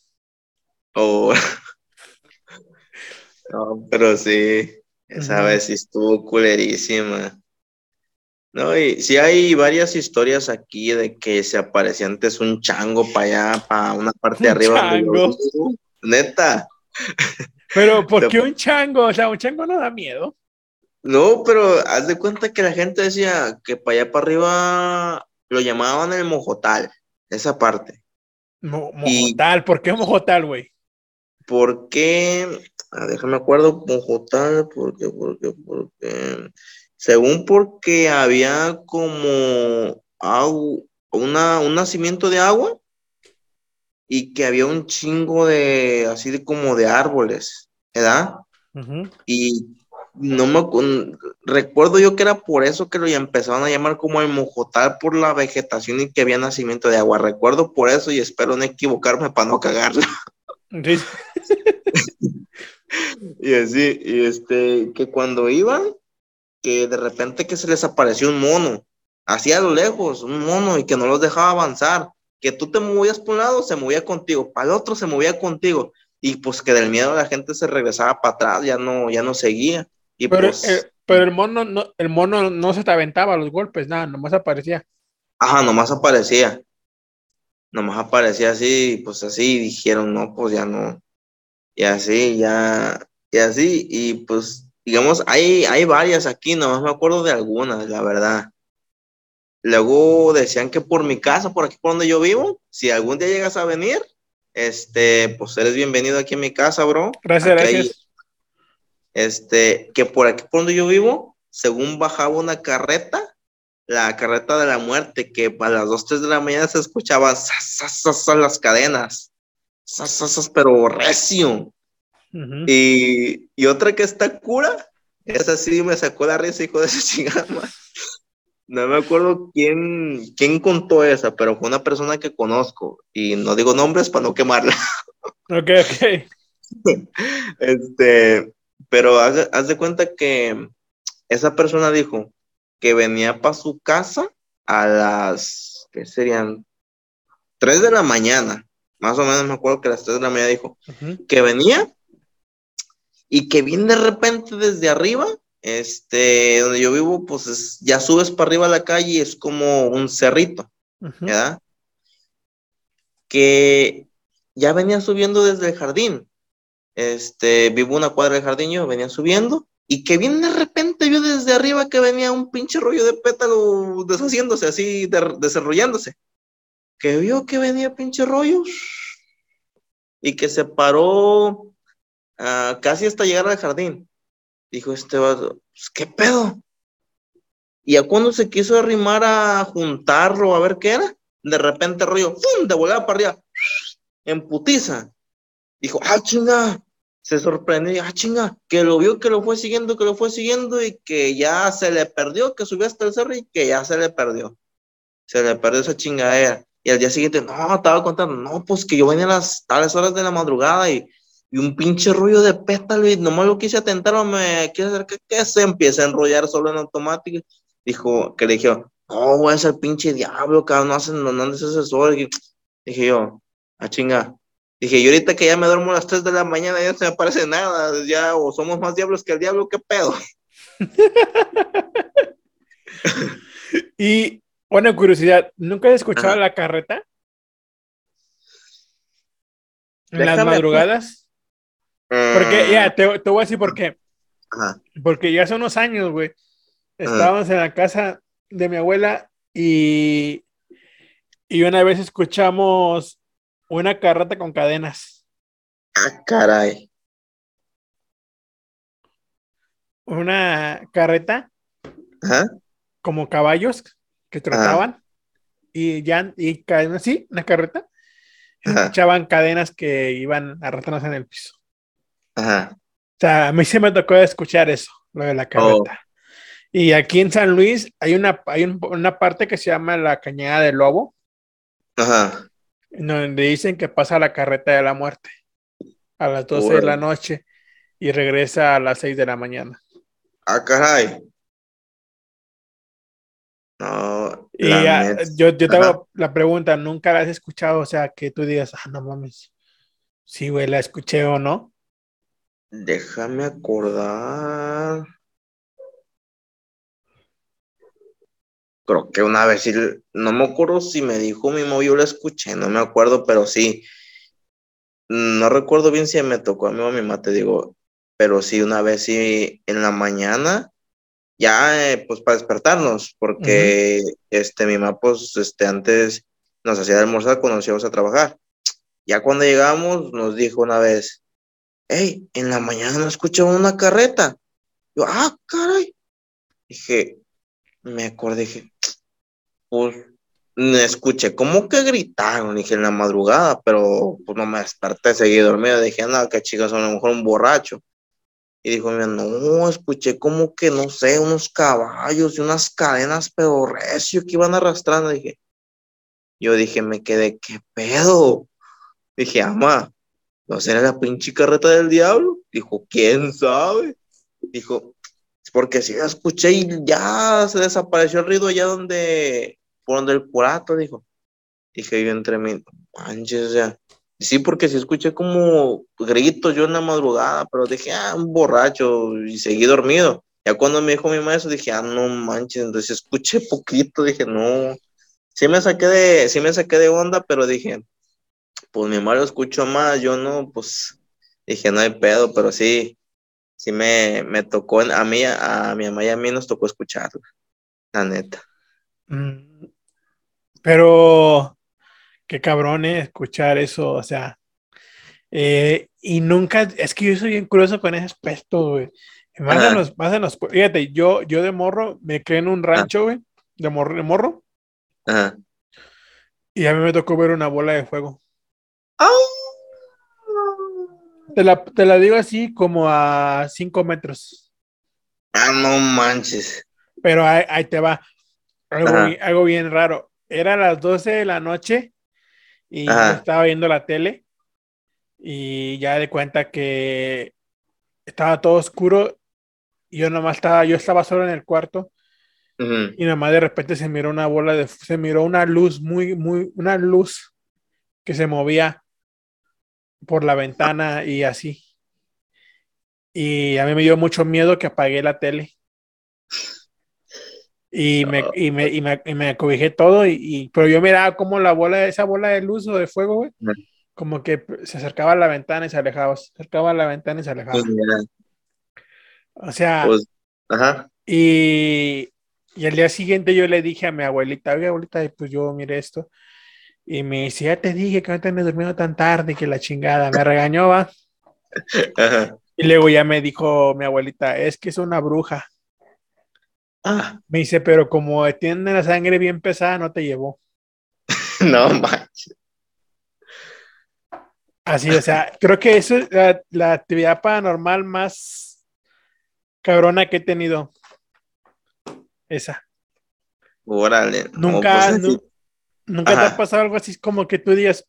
S3: Oh. No, pero sí, esa vez sí estuvo culerísima. No, y sí hay varias historias aquí de que se aparecía antes un chango para allá, para una parte de arriba. yo
S2: chango.
S3: Neta.
S2: Pero, ¿por qué un chango? O sea, un chango no da miedo.
S3: No, pero haz de cuenta que la gente decía que para allá para arriba lo llamaban el mojotal, esa parte.
S2: Mo-
S3: Y-
S2: mojotal, ¿por qué mojotal, güey?
S3: ¿Por qué? Ah, déjame acuerdo, mojotal, porque, porque, porque. Según porque había como agu- una, un nacimiento de agua y que había un chingo de, así de como de árboles, ¿verdad? Y no me recuerdo yo que era por eso que lo empezaron a llamar como el mojotal por la vegetación y que había nacimiento de agua. Recuerdo por eso y espero no equivocarme para no cagarla.
S2: Sí.
S3: Y así, y este, que cuando iban, que de repente que se les apareció un mono, así a lo lejos, un mono, y que no los dejaba avanzar, que tú te movías por un lado, se movía contigo, para el otro se movía contigo, y pues que del miedo la gente se regresaba para atrás, ya no, ya no seguía, y
S2: Pero,
S3: pues,
S2: eh, pero el mono no, el mono no se te aventaba a los golpes, nada, nomás aparecía.
S3: ajá, nomás aparecía, nomás aparecía así, pues así, dijeron, no, pues ya no, y así, ya, y así, y pues, digamos, hay, hay varias aquí, nomás me acuerdo de algunas, la verdad. Luego decían que por mi casa, por aquí por donde yo vivo, si algún día llegas a venir, este, pues eres bienvenido aquí en mi casa, bro.
S2: Gracias,
S3: Aquí hay-
S2: gracias.
S3: este, que por aquí, por donde yo vivo, según bajaba una carreta, la carreta de la muerte, que a las 2, 3 de la mañana se escuchaban las cadenas, pero recio. y, y, otra que está cura, esa sí me sacó la risa, hijo de esa chingada. No me acuerdo quién, quién contó esa, pero fue una persona que conozco y no digo nombres para no quemarla.
S2: Ok,
S3: ok. Este, pero haz, de cuenta que esa persona dijo que venía para su casa a las, ¿qué serían? 3 de la mañana, más o menos me acuerdo que a las 3 de la mañana dijo, que venía y que viene de repente desde arriba, este, donde yo vivo, pues ya subes para arriba a la calle y es como un cerrito, ¿verdad? Que ya venía subiendo desde el jardín, este, vivo una cuadra de jardín, yo venía subiendo, y que viene de repente vio desde arriba que venía un pinche rollo de pétalo deshaciéndose, así, desarrollándose. Que vio que venía pinche rollo, y que se paró ah, casi hasta llegar al jardín. Dijo este vato, pues, ¿qué pedo? Y a cuando se quiso arrimar a juntarlo, a ver qué era, de repente rollo, ¡fum! de volada para arriba, en putiza. Dijo, ah, chinga, se sorprendió, ah, chinga, que lo vio, que lo fue siguiendo, que lo fue siguiendo y que ya se le perdió, que subió hasta el cerro y que ya se le perdió. Se le perdió esa chingadera. Y al día siguiente, no, estaba contando, no, pues que yo venía a las tales horas de la madrugada y, y un pinche rollo de pétalo y nomás lo quise atentar, o me quiere hacer que, se empieza a enrollar solo en automático. Dijo, que le dije, no, voy a ser pinche diablo, cabrón, no hacen, no andes asesor. Dije yo, ah, chinga, Dije, y ahorita que ya me duermo a las 3 de la mañana ya no se me parece nada, ya o somos más diablos que el diablo, ¿qué pedo?
S2: y una curiosidad, ¿nunca has escuchado la carreta? ¿En las madrugadas? Porque, ya, te, voy a decir por qué. Porque ya hace unos años, güey, estábamos en la casa de mi abuela y, y una vez escuchamos una carreta con cadenas.
S3: Ah, caray.
S2: Una carreta. Como caballos que trataban. Y ya, y cadenas, sí, una carreta. Escuchaban cadenas que iban arrastrándose en el piso.
S3: Ajá.
S2: O sea, a mí sí me tocó escuchar eso, lo de la carreta. Oh. Y aquí en San Luis hay una, hay una parte que se llama la Cañada del Lobo.
S3: Ajá
S2: donde dicen que pasa la carreta de la muerte a las 12 de la noche y regresa a las 6 de la mañana.
S3: Ah, caray. No.
S2: Y yo, yo te hago la pregunta, ¿nunca la has escuchado? O sea, que tú digas, ah, no mames, sí, güey, la escuché o no.
S3: Déjame acordar. Creo que una vez, no me acuerdo si me dijo mi yo la escuché, no me acuerdo, pero sí, no recuerdo bien si me tocó a mí o a mi mamá, te digo, pero sí, una vez sí, en la mañana, ya, eh, pues para despertarnos, porque, este, mi mamá, pues, este, antes nos hacía almorzar cuando nos íbamos a trabajar. Ya cuando llegamos, nos dijo una vez, hey, en la mañana no escuché una carreta. Yo, ah, caray. Dije, me acordé, dije, pues escuché como que gritaron, dije en la madrugada, pero pues no me desperté, seguí dormido, dije, nada, que chicas, a lo mejor un borracho. Y dijo, no, escuché como que, no sé, unos caballos y unas cadenas, pero recio que iban arrastrando. Dije, yo dije, me quedé, ¿qué pedo? Dije, ama, ¿no será la pinche carreta del diablo? Dijo, ¿quién sabe? Dijo, porque si la escuché y ya se desapareció el ruido allá donde, por donde el curato, dijo. Dije yo entre mí, manches, ya. Sí, porque si escuché como gritos yo en la madrugada, pero dije, ah, un borracho, y seguí dormido. Ya cuando me dijo mi maestro, dije, ah, no manches, entonces escuché poquito, dije, no. Sí me saqué de, sí me saqué de onda, pero dije, pues mi madre escuchó más, yo no, pues dije, no hay pedo, pero sí, sí me, me tocó, a mí, a, mi mamá y a mí nos tocó escucharlo, la neta.
S2: Mm, pero qué cabrón, ¿eh? escuchar eso, o sea, eh, Y nunca, es que yo soy bien curioso con ese aspecto, güey. Más en, los, más en los, fíjate, yo, yo de morro me quedé en un rancho, güey, de morro, de morro.
S3: Ajá.
S2: Y a mí me tocó ver una bola de fuego.
S3: ¡Au!
S2: Te la, te la digo así como a 5 metros.
S3: Ah, no manches.
S2: Pero ahí, ahí te va. Algo, algo bien raro. Era las 12 de la noche y estaba viendo la tele y ya de cuenta que estaba todo oscuro y yo nomás estaba, yo estaba solo en el cuarto
S3: Ujú.
S2: y nomás de repente se miró una bola de, se miró una luz muy, muy, una luz que se movía por la ventana y así. Y a mí me dio mucho miedo que apagué la tele. Y me, y me, y me, y me acobijé todo, y, y- pero yo miraba como la bola, esa bola de luz o de fuego, güey, como que se acercaba a la ventana y se alejaba, se acercaba a la ventana y se alejaba.
S3: Pues
S2: O sea,
S3: pues, ajá.
S2: y, y al día siguiente yo le dije a mi abuelita, oye abuelita, pues yo miré esto. Y me dice, ya te dije que no te andes durmiendo tan tarde, que la chingada. Me regañó, va.
S3: Ajá.
S2: Y luego ya me dijo mi abuelita, es que es una bruja.
S3: Ah,
S2: Me dice, pero como tiene la sangre bien pesada, no te llevó.
S3: no manches.
S2: Así, o sea, creo que eso es la, la actividad paranormal más cabrona que he tenido. Esa.
S3: Órale. no,
S2: Nunca,
S3: pues,
S2: nu- nunca te
S3: Ajá.
S2: ha pasado algo así como que tú digas,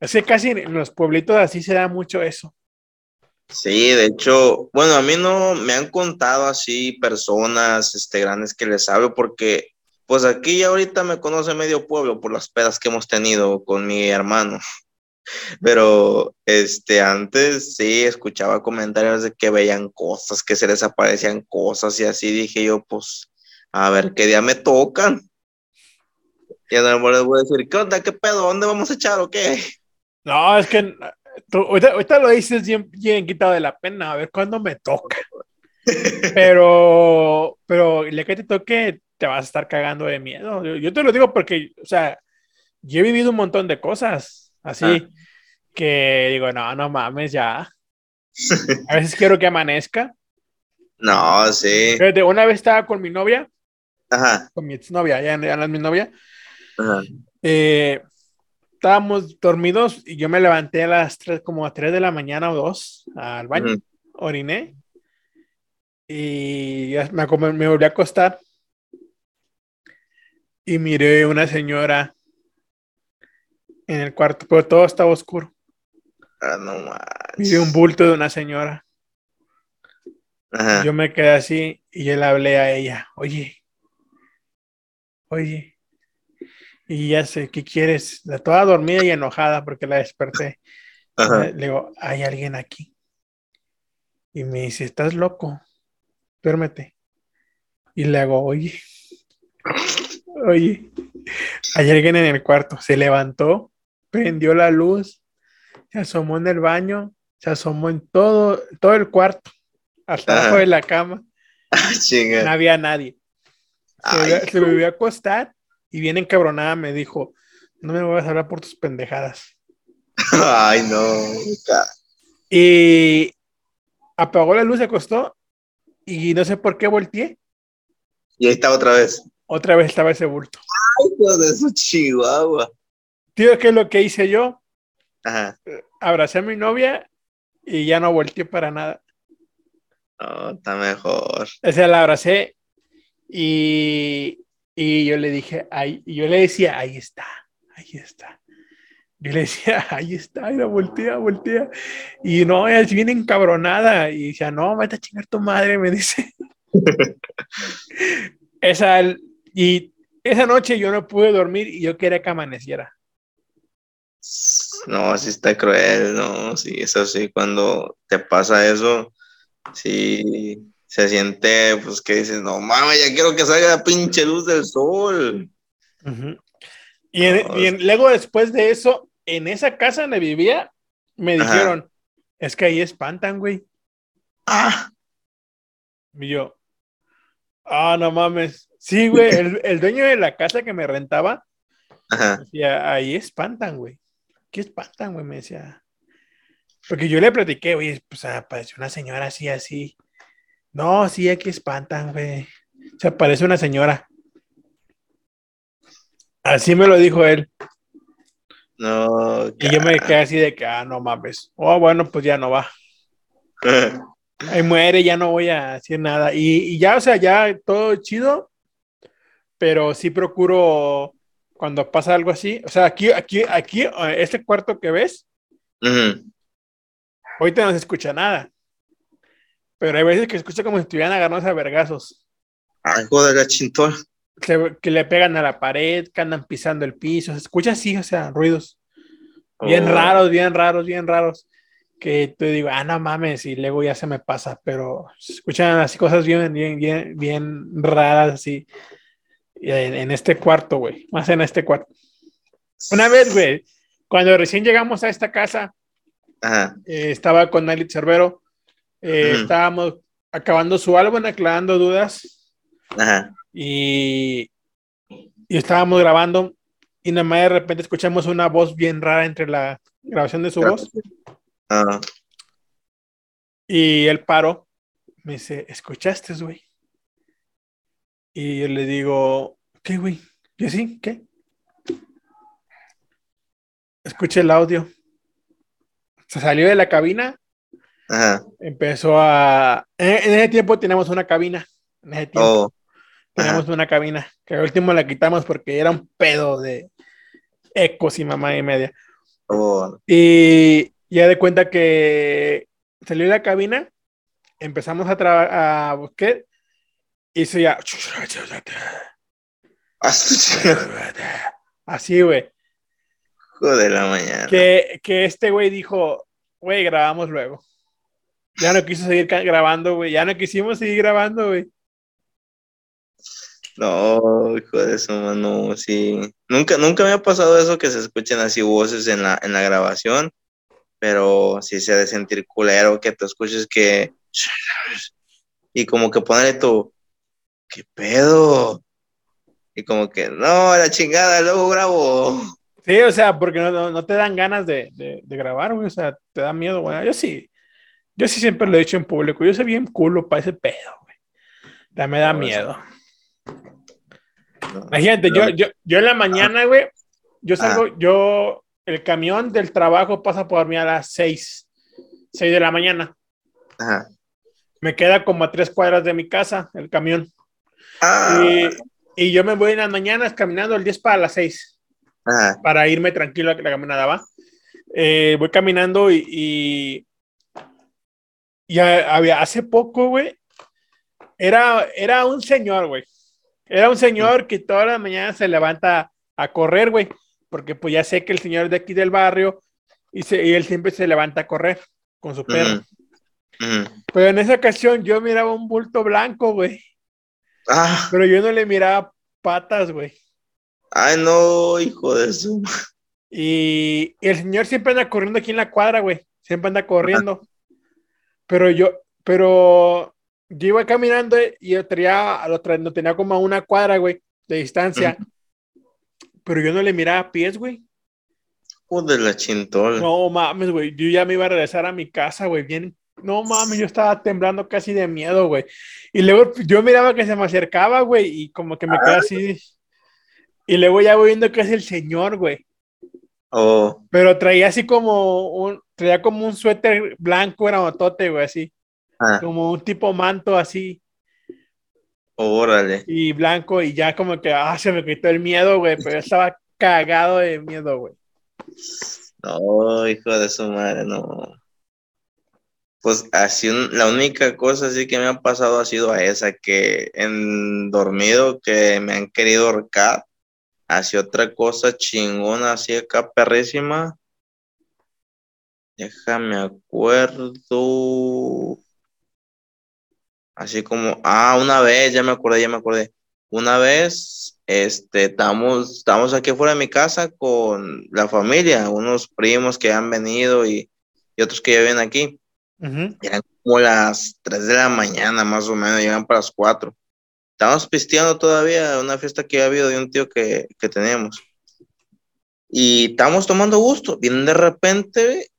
S2: es que casi en los pueblitos así se da mucho eso.
S3: Sí, de hecho, bueno, a mí no me han contado así personas este, grandes que les hablo porque pues aquí ya ahorita me conoce medio pueblo por las pedas que hemos tenido con mi hermano. Pero este antes sí escuchaba comentarios de que veían cosas, que se les aparecían cosas y así dije yo, pues a ver qué día me tocan. Y a lo mejor les voy a decir, ¿qué onda? ¿Qué pedo? ¿Dónde vamos a echar o qué?
S2: No, es que tú- ahorita, ahorita lo dices bien, bien quitado de la pena, a ver cuándo me toca. Pero, pero día que te toque, te vas a estar cagando de miedo. Yo, yo te lo digo porque, o sea, yo he vivido un montón de cosas así
S3: Ah.
S2: que digo, no, no mames, ya. A veces quiero que amanezca.
S3: No, sí.
S2: Fíjate, una vez estaba con mi novia,
S3: Ajá,
S2: con mi exnovia, ya, ya no es mi novia.
S3: Ajá.
S2: eh, estábamos dormidos y yo me levanté a las 3, como a 3 de la mañana o 2 al baño, oriné y ya me, volví a acostar y miré una señora en el cuarto, pero todo estaba oscuro.
S3: Ah, no más.
S2: Miré un bulto de una señora.
S3: Ajá.
S2: Yo me quedé así y yo le hablé a ella, oye, oye, y ya sé, ¿qué quieres? La toda dormida y enojada porque la desperté.
S3: Ajá.
S2: Le digo, hay alguien aquí. Y me dice, ¿estás loco? Duérmete. Y le hago, oye, oye, hay alguien en el cuarto. Se levantó, prendió la luz, se asomó en el baño, se asomó en todo, todo el cuarto, hasta
S3: Ajá.
S2: abajo de la cama.
S3: Ah,
S2: No había nadie. Se, se volvió a acostar y bien encabronada me dijo, no me vas a hablar por tus pendejadas.
S3: Ay, no.
S2: Y apagó la luz, se acostó y no sé por qué volteé.
S3: Y ahí está otra vez.
S2: Otra vez estaba ese bulto.
S3: Hijo de su chihuahua.
S2: Tío, ¿qué es lo que hice yo?
S3: Ajá.
S2: Abracé a mi novia y ya no volteé para nada.
S3: No, está mejor.
S2: O sea, la abracé y, y yo le dije, ahí, yo le decía, ahí está, ahí está. Yo le decía, ahí está, la voltea, voltea. Y no, es bien encabronada. Y decía, no, vete a chingar tu madre, me dice. esa, y esa noche yo no pude dormir y yo quería que amaneciera.
S3: No, sí está cruel, no, sí, eso sí, cuando te pasa eso, sí, se siente, pues que dices, no mames, ya quiero que salga la pinche luz del sol.
S2: Y, en- y en- luego después de eso, en esa casa donde vivía, me
S3: Ajá.
S2: dijeron, es que ahí espantan, güey.
S3: Ah,
S2: Y yo, ah, no mames. Sí, güey, el, el dueño de la casa que me rentaba,
S3: ajá,
S2: decía, ahí espantan, güey. ¿Qué espantan, güey? Me decía. Porque yo le platiqué, oye, pues apareció una señora así, así. No, sí, aquí espantan, güey. Se aparece una señora. Así me lo dijo él.
S3: No.
S2: Y yo me quedé así de que, ah, no mames. Oh, bueno, pues ya no va. Ahí muere, ya no voy a decir nada. Y, y, ya, o sea, ya todo chido, pero sí procuro cuando pasa algo así. O sea, aquí, aquí, aquí, este cuarto que ves,
S3: Uh -huh.
S2: ahorita no se escucha nada. Pero hay veces que escucha como si estuvieran agarrándose a vergazos.
S3: Ay, joder, la chintón.
S2: Que, que, le pegan a la pared, que andan pisando el piso. Se escucha así, o sea, ruidos. Bien
S3: Oh.
S2: raros, bien raros, bien raros. Que te digo, ah, no mames, y luego ya se me pasa. Pero se escuchan así cosas bien, bien, bien, bien raras, así. En, en este cuarto, güey. Más en este cuarto. Una vez, güey, cuando recién llegamos a esta casa,
S3: Ajá.
S2: eh, estaba con Nalit Cerbero. Eh. Estábamos acabando su álbum, aclarando dudas.
S3: Ajá.
S2: y, y estábamos grabando y nada más de repente escuchamos una voz bien rara entre la grabación de su voz y él paró, me dice, ¿escuchaste, güey? Y yo le digo, ¿qué, güey? Yo sí, ¿qué? Escuché el audio. Se salió de la cabina,
S3: ajá.
S2: empezó a... En, en ese tiempo teníamos una cabina. En ese tiempo.
S3: Oh,
S2: Teníamos una cabina que al último la quitamos porque era un pedo de ecos y mamá y media.
S3: oh.
S2: Y ya de cuenta que salió de la cabina, empezamos a, tra- a buscar y se ya
S3: Ah,
S2: así, güey.
S3: Joder, la mañana.
S2: Que, que este güey dijo, güey, grabamos luego. Ya no quiso seguir grabando, güey. Ya no quisimos seguir grabando, güey.
S3: No, hijo de su mano, sí. Nunca, nunca me ha pasado eso que se escuchen así voces en la, en la grabación, pero sí se ha de sentir culero que te escuches que y como que ponerle tu ¿qué pedo? Y como que no, la chingada, luego grabo.
S2: Sí, o sea, porque no, no, no te dan ganas de, de, de grabar, güey. O sea, te da miedo, güey. Yo sí, yo sí siempre lo he dicho en público. Yo soy bien culo para ese pedo, güey. Ya me da
S3: No,
S2: miedo.
S3: No.
S2: Imagínate, yo, yo, yo en la mañana, güey, yo salgo, yo, el camión del trabajo pasa por mí a las 6, 6 de la mañana.
S3: Ajá.
S2: Me queda como a tres cuadras de mi casa el camión.
S3: Ah,
S2: Y, y yo me voy en las mañanas caminando el 10 para las 6.
S3: ajá.
S2: para irme tranquilo a que la caminada va. Eh, voy caminando y, y ya había hace poco, güey, era, era un señor, güey. Era un señor que toda la mañana se levanta a correr, güey, porque pues ya sé que el señor es de aquí del barrio y, se- y él siempre se levanta a correr con su perro. Pero en esa ocasión yo miraba un bulto blanco, güey,
S3: Ah,
S2: pero yo no le miraba patas, güey.
S3: ay no, hijo de su.
S2: Y el señor siempre anda corriendo aquí en la cuadra, güey. Siempre anda corriendo. Pero yo, pero yo iba caminando y yo tenía, lo, tra- lo tenía como a una cuadra, güey, de distancia. Pero yo no le miraba pies, güey.
S3: Joder, la chintol.
S2: No mames, güey. Yo ya me iba a regresar a mi casa, güey. Bien. No mames, yo estaba temblando casi de miedo, güey. Y luego yo miraba que se me acercaba, güey, y como que me quedé así. Y luego ya voy viendo que es el señor, güey.
S3: Oh,
S2: Pero traía así como un, traía como un suéter blanco, era motote, güey, así.
S3: ah,
S2: Como un tipo manto así
S3: órale.
S2: y blanco y ya como que, ah, se me quitó el miedo, güey, pero yo estaba cagado de miedo, güey.
S3: No, hijo de su madre, no. Pues así, la única cosa así que me ha pasado ha sido a esa, que en dormido que me han querido ahorcar. Así otra cosa chingona, así acá perrísima. Déjame acuerdo. Así como, ah, una vez, ya me acordé, ya me acordé. Una vez, este, estamos, estamos aquí fuera de mi casa con la familia, unos primos que han venido y, y otros que ya viven aquí.
S2: Ujú.
S3: Eran como las 3 de la mañana, más o menos, llegan para las 4. Estábamos pisteando todavía, una fiesta que había habido de un tío que, que teníamos. Y estábamos tomando gusto. Vienen de repente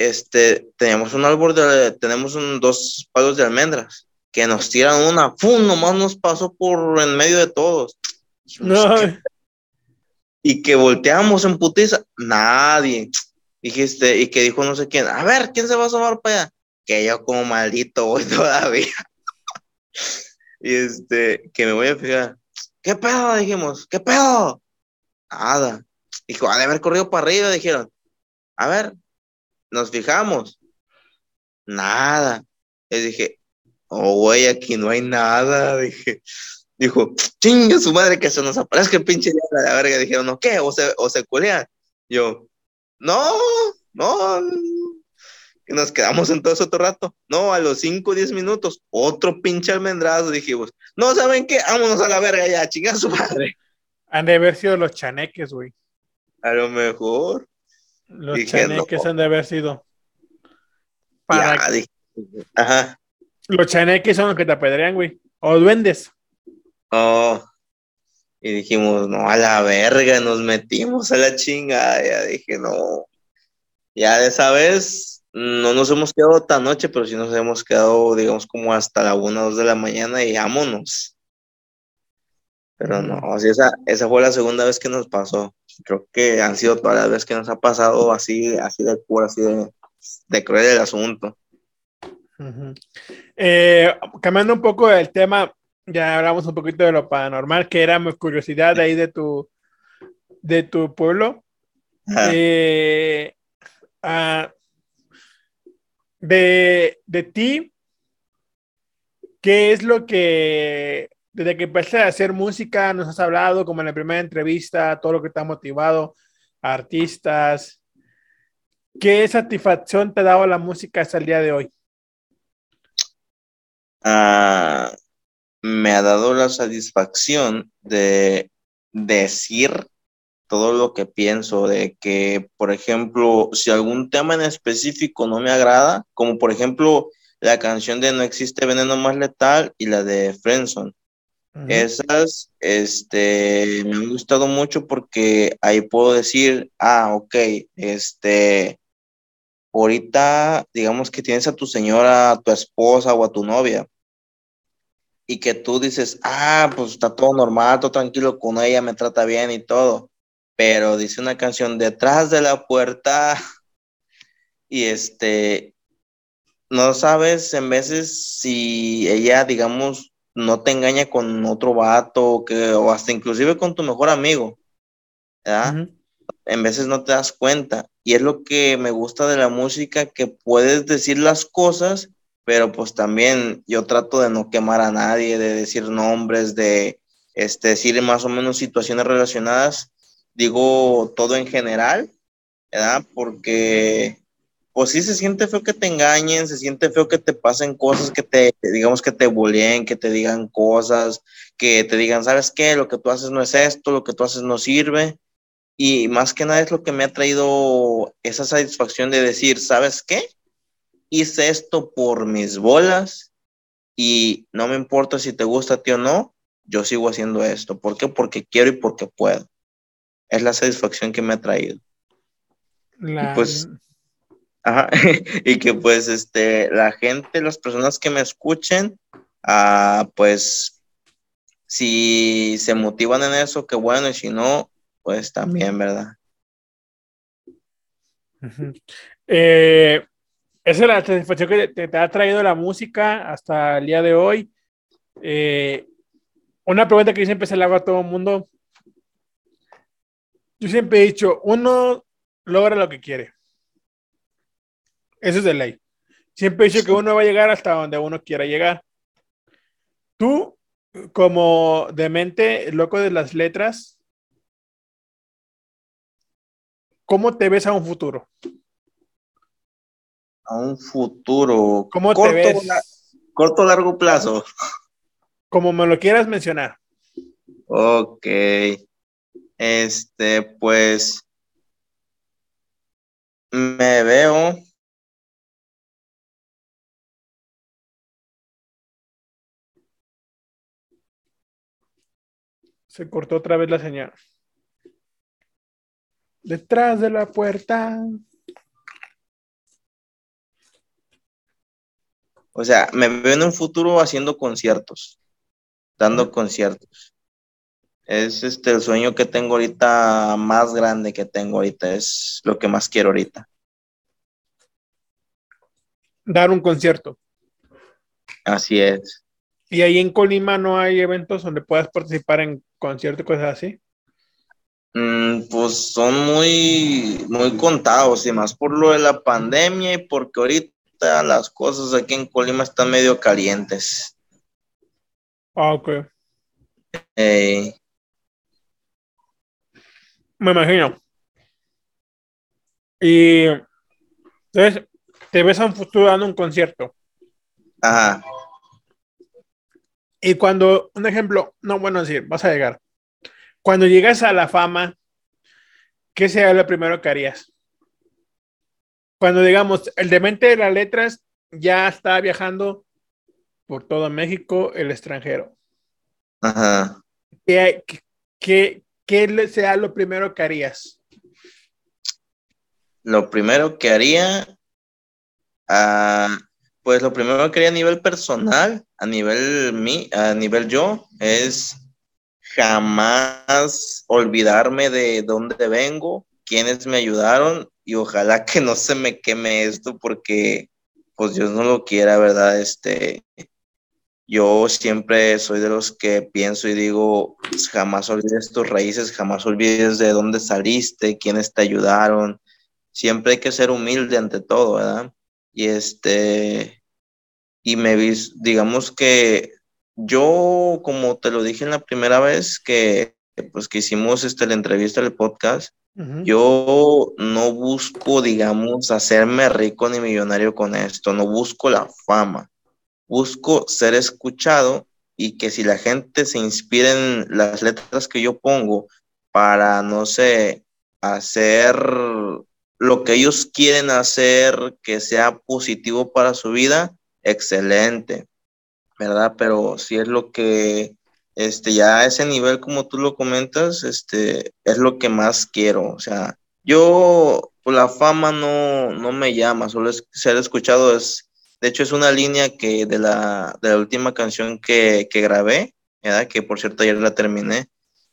S3: este, teníamos un árbol de, tenemos un, dos palos de almendras que nos tiran una, ¡fum! Nomás nos pasó por en medio de todos.
S2: No.
S3: Y que volteamos en putiza, nadie. Dijiste, y que dijo no sé quién, a ver, ¿quién se va a asomar para allá? Que yo como maldito voy todavía. Y este, que me voy a fijar. ¿Qué pedo? Dijimos, ¿qué pedo? Nada. Dijo, ha de haber corrido para arriba, dijeron. A ver, nos fijamos. Nada. Les dije, oh, güey, aquí no hay nada. Dije, dijo, chinga su madre que se nos aparezca el pinche de la verga. Dijeron, ¿no qué? O se, o se culean. Yo, no, no. Y nos quedamos en todo ese otro rato. No, a los 5 o 10 minutos, otro pinche almendrazo. Dijimos, no, ¿saben qué? Vámonos a la verga ya, chinga su madre.
S2: Han de haber sido los chaneques, güey.
S3: A lo mejor.
S2: Los chaneques han de haber sido. Para...
S3: Ajá.
S2: Los chaneques son los que te apedrean, güey. O duendes.
S3: Oh. Y dijimos, no, a la verga, nos metimos a la chingada. Ya dije, no. Ya de esa vez no nos hemos quedado tan noche, pero sí nos hemos quedado, digamos, como hasta la 1 o 2 de la mañana y vámonos. Pero no, o esa, esa fue la segunda vez que nos pasó. Creo que han sido todas las veces que nos ha pasado así, así de cura, así de, de cruel el asunto.
S2: Eh, cambiando un poco el tema, ya hablamos un poquito de lo paranormal, que era mi curiosidad ahí de tu, de tu pueblo. Eh, ah, de, de ti, ¿qué es lo que desde que empecé a hacer música, nos has hablado, como en la primera entrevista, todo lo que te ha motivado, artistas. ¿Qué satisfacción te ha dado la música hasta el día de hoy?
S3: Ah, me ha dado la satisfacción de decir todo lo que pienso, de que, por ejemplo, si algún tema en específico no me agrada, como por ejemplo la canción de No existe veneno más letal y la de Friendson, esas, este, me han gustado mucho porque ahí puedo decir, ah, ok, este, ahorita, digamos que tienes a tu señora, a tu esposa o a tu novia, y que tú dices, ah, pues está todo normal, todo tranquilo con ella, me trata bien y todo, pero dice una canción detrás de la puerta, y este, no sabes en veces si ella, digamos, no te engaña con otro vato que, o hasta inclusive con tu mejor amigo. ¿verdad? En veces no te das cuenta. Y es lo que me gusta de la música, que puedes decir las cosas, pero pues también yo trato de no quemar a nadie, de decir nombres, de este, decir más o menos situaciones relacionadas. Digo todo en general, ¿verdad? Porque pues sí se siente feo que te engañen, se siente feo que te pasen cosas, que te, digamos que te bulleen, que te digan cosas, que te digan, ¿sabes qué? Lo que tú haces no es esto, lo que tú haces no sirve. Y más que nada es lo que me ha traído esa satisfacción de decir, ¿sabes qué? Hice esto por mis bolas y no me importa si te gusta a ti o no, yo sigo haciendo esto. ¿Por qué? Porque quiero y porque puedo. Es la satisfacción que me ha traído. pues Ajá. y que pues este, la gente, las personas que me escuchen, ah, pues si se motivan en eso, qué bueno, y si no, pues también, ¿verdad?
S2: Eh, esa es la satisfacción que te, ha traído la música hasta el día de hoy. Eh, una pregunta que yo siempre se le hago a todo el mundo. Yo siempre he dicho, uno logra lo que quiere. Eso es de ley. Siempre he dicho que uno va a llegar hasta donde uno quiera llegar. Tú, como demente, loco de las letras, ¿cómo te ves a un futuro?
S3: A un futuro.
S2: ¿Cómo corto, te ves?
S3: corto, largo plazo.
S2: Como me lo quieras mencionar.
S3: Ok. Este, pues. Me veo
S2: Se cortó otra vez la señal. Detrás de la puerta.
S3: O sea, me veo en un futuro haciendo conciertos, dando conciertos. Es este el sueño que tengo ahorita más grande que tengo ahorita, es lo que más quiero ahorita.
S2: Dar un concierto.
S3: Así es.
S2: ¿Y ahí en Colima no hay eventos donde puedas participar en conciertos y cosas así?
S3: Mm, pues son muy, muy contados y más por lo de la pandemia y porque ahorita las cosas aquí en Colima están medio calientes.
S2: Ah, ok.
S3: Eh,
S2: Me imagino. Y entonces, te ves a un futuro dando un concierto.
S3: ajá.
S2: Y cuando, un ejemplo, no, bueno, decir, vas a llegar. Cuando llegas a la fama, ¿qué sería lo primero que harías? Cuando digamos, el demente de las letras ya está viajando por todo México, el extranjero.
S3: Ajá.
S2: ¿Qué, qué, qué sea lo primero que harías?
S3: Lo primero que haría, ah, pues lo primero que haría a nivel personal, a nivel mí, a nivel yo, es jamás olvidarme de dónde vengo, quiénes me ayudaron y ojalá que no se me queme esto porque pues Dios no lo quiera, ¿verdad? Este, yo siempre soy de los que pienso y digo, pues, jamás olvides tus raíces, jamás olvides de dónde saliste, quiénes te ayudaron. Siempre hay que ser humilde ante todo, ¿verdad? Y este, y me digamos que yo, como te lo dije en la primera vez que, pues, que hicimos este, la entrevista del podcast, yo no busco, digamos, hacerme rico ni millonario con esto, no busco la fama, busco ser escuchado y que si la gente se inspira en las letras que yo pongo para, no sé, hacer lo que ellos quieren hacer, que sea positivo para su vida, excelente, ¿verdad? Pero si es lo que este, ya a ese nivel, como tú lo comentas, este, es lo que más quiero. O sea, yo, pues, la fama no, no me llama, solo es ser escuchado es, de hecho, es una línea que de la, de la última canción que, que grabé, ¿verdad? Que por cierto ayer la terminé.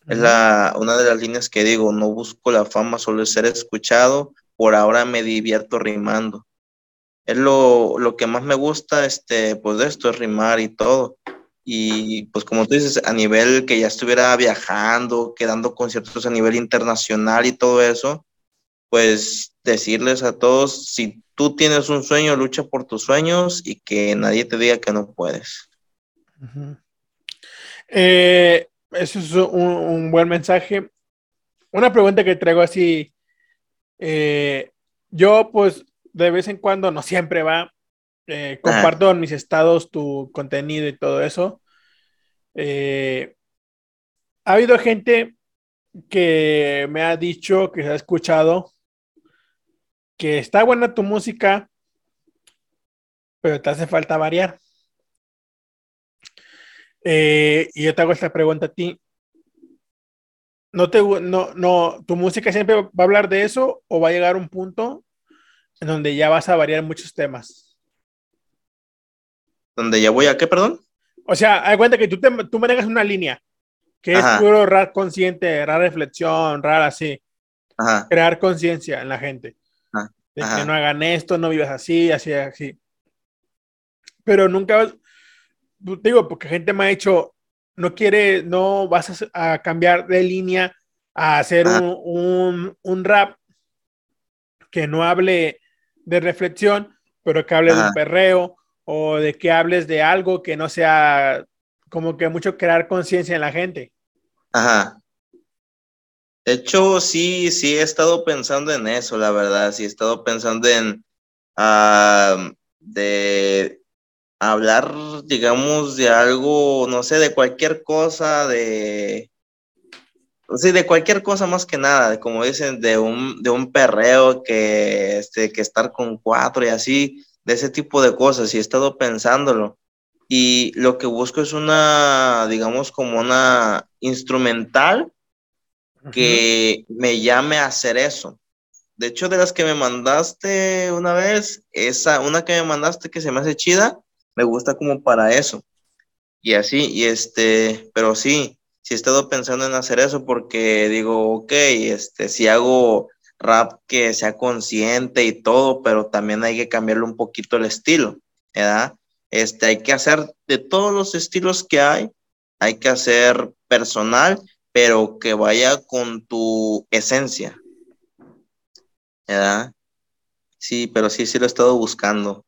S3: Es la, una de las líneas que digo, no busco la fama, solo ser escuchado, por ahora me divierto rimando. Es lo, lo que más me gusta, este, pues de esto, es rimar y todo. Y pues como tú dices, a nivel que ya estuviera viajando, quedando conciertos a nivel internacional y todo eso, pues decirles a todos, si tú tienes un sueño, lucha por tus sueños y que nadie te diga que no puedes.
S2: Eh, eso es un, un buen mensaje. Una pregunta que traigo así. eh, yo, pues, de vez en cuando, no siempre va, eh, comparto en mis estados tu contenido y todo eso. Ha habido gente que me ha dicho, que se ha escuchado, que está buena tu música, pero te hace falta variar. Eh, y yo te hago esta pregunta a ti. ¿No te, no, no, tu música siempre va a hablar de eso o va a llegar un punto en donde ya vas a variar muchos temas?
S3: Donde ya voy a qué, perdón?
S2: O sea, haz cuenta que tú, te, tú manejas una línea que es puro rap consciente, rap reflexión, rap así,
S3: Ajá,
S2: crear conciencia en la gente. De que no hagan esto, no vivas así, así, así. Pero nunca, digo, porque gente me ha dicho, no quiere, no vas a, a cambiar de línea a hacer un, un- un rap que no hable de reflexión, pero que hable de un perreo o de que hables de algo que no sea como que mucho crear conciencia en la gente.
S3: ajá. De hecho, sí, sí he estado pensando en eso, la verdad. Sí he estado pensando en de hablar, digamos, de algo, no sé, de cualquier cosa, de sí, de cualquier cosa más que nada, como dicen, de un, de un perreo que, este, que estar con cuatro y así, de ese tipo de cosas. Y he estado pensándolo. Y lo que busco es una, digamos, como una instrumental que me llame a hacer eso. De hecho, de las que me mandaste una vez, esa, una que me mandaste que se me hace chida, me gusta como para eso. Y así, y este, pero sí, sí he estado pensando en hacer eso porque digo, ok, este, si hago rap que sea consciente y todo, pero también hay que cambiarle un poquito el estilo, ¿verdad? Este, hay que hacer de todos los estilos que hay, hay que hacer personal, pero que vaya con tu esencia, ¿verdad? Sí, pero sí, sí lo he estado buscando.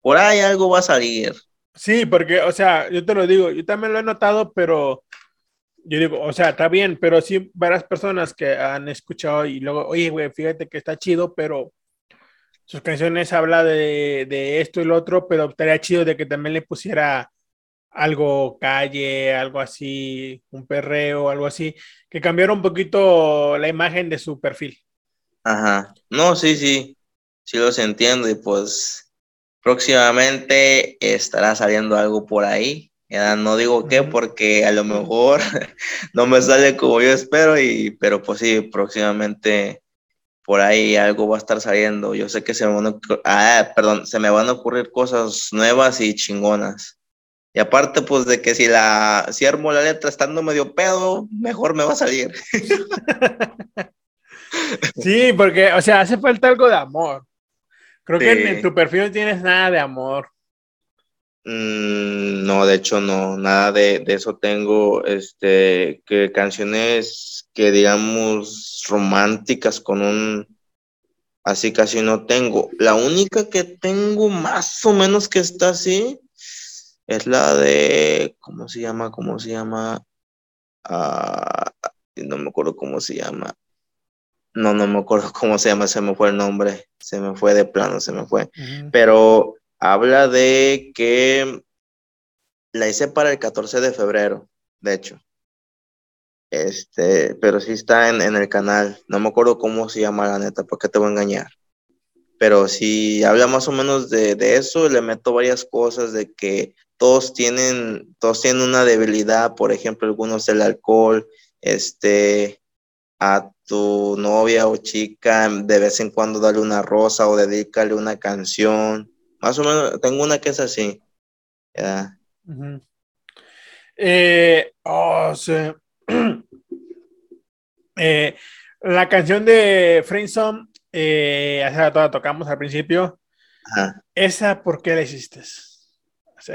S3: Por ahí algo va a salir.
S2: Sí, porque, o sea, yo te lo digo, yo también lo he notado, pero yo digo, o sea, está bien, pero sí varias personas que han escuchado y luego, oye, güey, fíjate que está chido, pero sus canciones habla de, de, esto y lo otro, pero estaría chido de que también le pusiera algo calle, algo así, un perreo, algo así, que cambiara un poquito la imagen de su perfil.
S3: Ajá, no, sí, sí, sí los entiendo y pues próximamente estará saliendo algo por ahí. Ya no digo qué porque a lo mejor no me sale como yo espero, y, pero pues sí, próximamente por ahí algo va a estar saliendo. Yo sé que se me van a, ah, perdón, se me van a ocurrir cosas nuevas y chingonas. Y aparte, pues de que si la si armo la letra estando medio pedo, mejor me va a salir.
S2: sí, porque, o sea, hace falta algo de amor. Creo que en, tu perfil no tienes nada de amor.
S3: Mm, no, de hecho no, nada de, de, eso tengo, este, que canciones que digamos románticas con un así casi no tengo. La única que tengo más o menos que está así es la de, ¿cómo se llama? ¿Cómo se llama? Ah, no me acuerdo cómo se llama. No, no me acuerdo cómo se llama, se me fue el nombre, se me fue de plano, se me fue. Pero habla de que la hice para el 14 de febrero, de hecho. Este, pero sí está en, el canal. No me acuerdo cómo se llama la neta, ¿por qué te voy a engañar? Pero si habla más o menos de, eso, le meto varias cosas de que todos tienen, todos tienen una debilidad, por ejemplo, algunos el alcohol, este, a tu novia o chica, de vez en cuando dale una rosa o dedícale una canción. Más o menos, tengo una que es así.
S2: Eh, oh, sí. Eh, la canción de Friendzone, eh, la tocamos al principio. ¿Esa por qué la hiciste?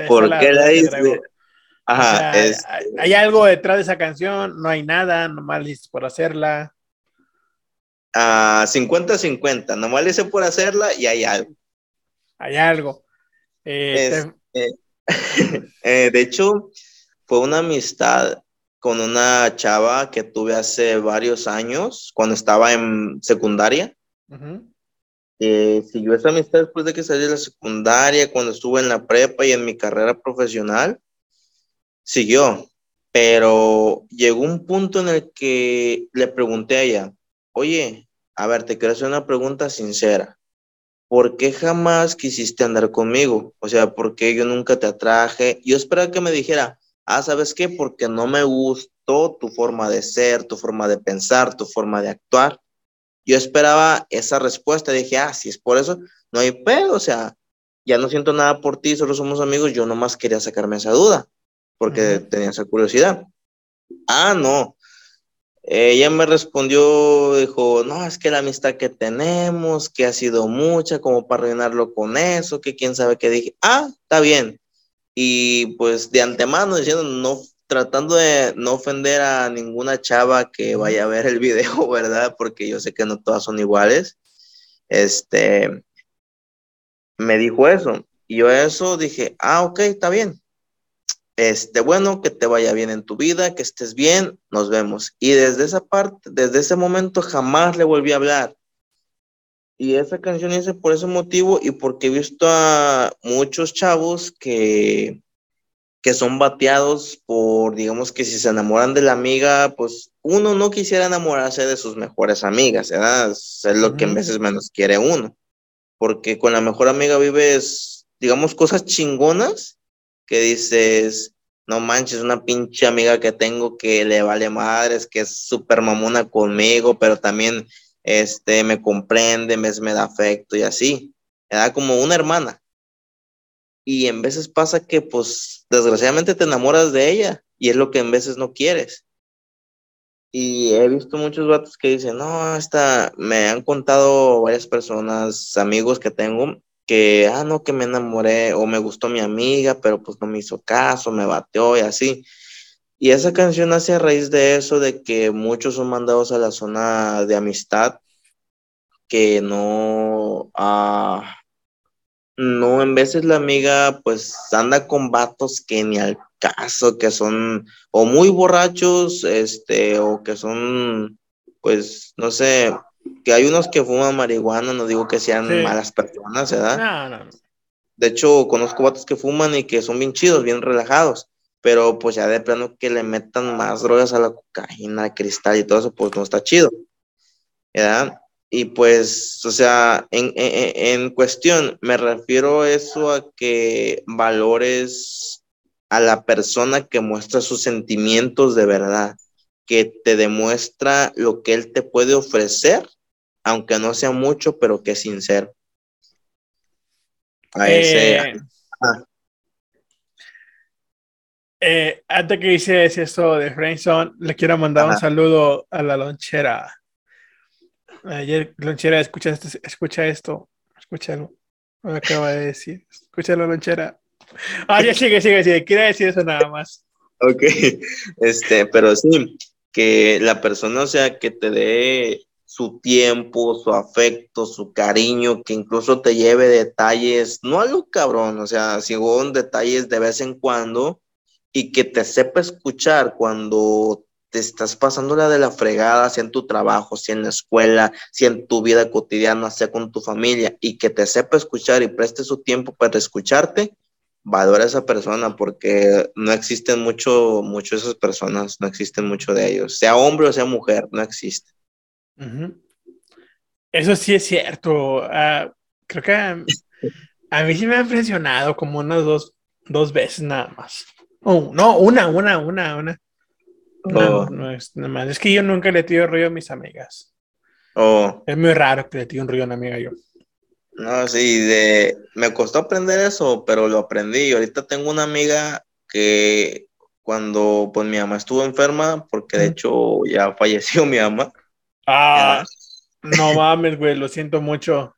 S3: ¿Por qué la hice?
S2: Ajá, ¿Hay algo detrás de esa canción? ¿No hay nada? ¿Nomás hiciste por hacerla?
S3: 50-50, ah, nomás hice por hacerla y hay algo.
S2: Hay algo.
S3: Eh, de hecho, fue una amistad con una chava que tuve hace varios años, cuando estaba en secundaria. Eh, siguió esa amistad después de que salí de la secundaria, cuando estuve en la prepa y en mi carrera profesional. Siguió, pero llegó un punto en el que le pregunté a ella, oye, a ver, te quiero hacer una pregunta sincera. ¿Por qué jamás quisiste andar conmigo? O sea, ¿por qué yo nunca te atraje? Yo esperaba que me dijera, Ah, ¿sabes qué? Porque no me gustó tu forma de ser, tu forma de pensar, tu forma de actuar. Yo esperaba esa respuesta. Dije, ah, si es por eso, no hay pedo. O sea, ya no siento nada por ti, solo somos amigos. Yo nomás quería sacarme esa duda porque tenía esa curiosidad. Ah, no. Ella me respondió, dijo, no, es que la amistad que tenemos, que ha sido mucha, como para arruinarlo con eso, que quién sabe qué dije. Ah, está bien y pues de antemano diciendo, no, tratando de no ofender a ninguna chava que vaya a ver el video, ¿verdad? Porque yo sé que no todas son iguales. Este, me dijo eso. Y yo eso dije, ah, ok, está bien. Este, bueno, que te vaya bien en tu vida, que estés bien, nos vemos. Y desde esa parte, desde ese momento jamás le volví a hablar. Y esa canción hice por ese motivo y porque he visto a muchos chavos que, que son bateados por, digamos que si se enamoran de la amiga, pues uno no quisiera enamorarse de sus mejores amigas, ¿verdad? Es lo que en veces menos quiere uno. Porque con la mejor amiga vives, digamos, cosas chingonas que dices, no manches, una pinche amiga que tengo que le vale madres, que es súper mamona conmigo, pero también este, me comprende, me, me da afecto y así. Me da como una hermana. Y en veces pasa que pues desgraciadamente te enamoras de ella y es lo que en veces no quieres. Y he visto muchos vatos que dicen, no, esta, me han contado varias personas, amigos que tengo, que, ah, no, que me enamoré o me gustó mi amiga, pero pues no me hizo caso, me bateó y así. Y esa canción hace a raíz de eso, de que muchos son mandados a la zona de amistad, que no, ah, no, en veces la amiga pues anda con vatos que ni al caso, que son o muy borrachos, este, o que son, pues, no sé, que hay unos que fuman marihuana, no digo que sean malas personas, ¿verdad? No, no, De hecho, conozco vatos que fuman y que son bien chidos, bien relajados, pero pues ya de plano que le metan más drogas a la cocaína, al cristal y todo eso, pues no está chido, ¿verdad? Y pues, o sea, en, en, en cuestión, me refiero a eso a que valores a la persona que muestra sus sentimientos de verdad, que te demuestra lo que él te puede ofrecer, aunque no sea mucho, pero que es sincero. A ese.
S2: Eh, eh, antes que dices eso de Friendzone, le quiero mandar un saludo a la lonchera. Ayer, lonchera, escucha esto, escucha esto, escúchalo. Me acaba de decir, escúchalo, lonchera. Ah, ya sigue, sigue, sigue. Quiere decir eso nada más.
S3: Ok, este, pero sí, que la persona, o sea, que te dé su tiempo, su afecto, su cariño, que incluso te lleve detalles, no algo cabrón, o sea, un detalles de vez en cuando y que te sepa escuchar cuando te estás pasando la de la fregada, sea en tu trabajo, sea en la escuela, sea en tu vida cotidiana, sea con tu familia, y que te sepa escuchar y preste su tiempo para escucharte, valora a esa persona porque no existen mucho, mucho esas personas, no existen mucho de ellos, sea hombre o sea mujer, no existe.
S2: Eso sí es cierto. Ah, creo que a, mí sí me ha impresionado como unas dos, dos veces nada más. Oh, no, una, una, una, una. No, oh. no es nada más. Es que yo nunca le tiro río a mis amigas. Oh. Es muy raro que le tire un río a una amiga yo.
S3: No, sí, de... me costó aprender eso, pero lo aprendí. Ahorita tengo una amiga que cuando pues mi mamá estuvo enferma, porque de hecho ya falleció mi mamá.
S2: Ah, no mames, güey, lo siento mucho.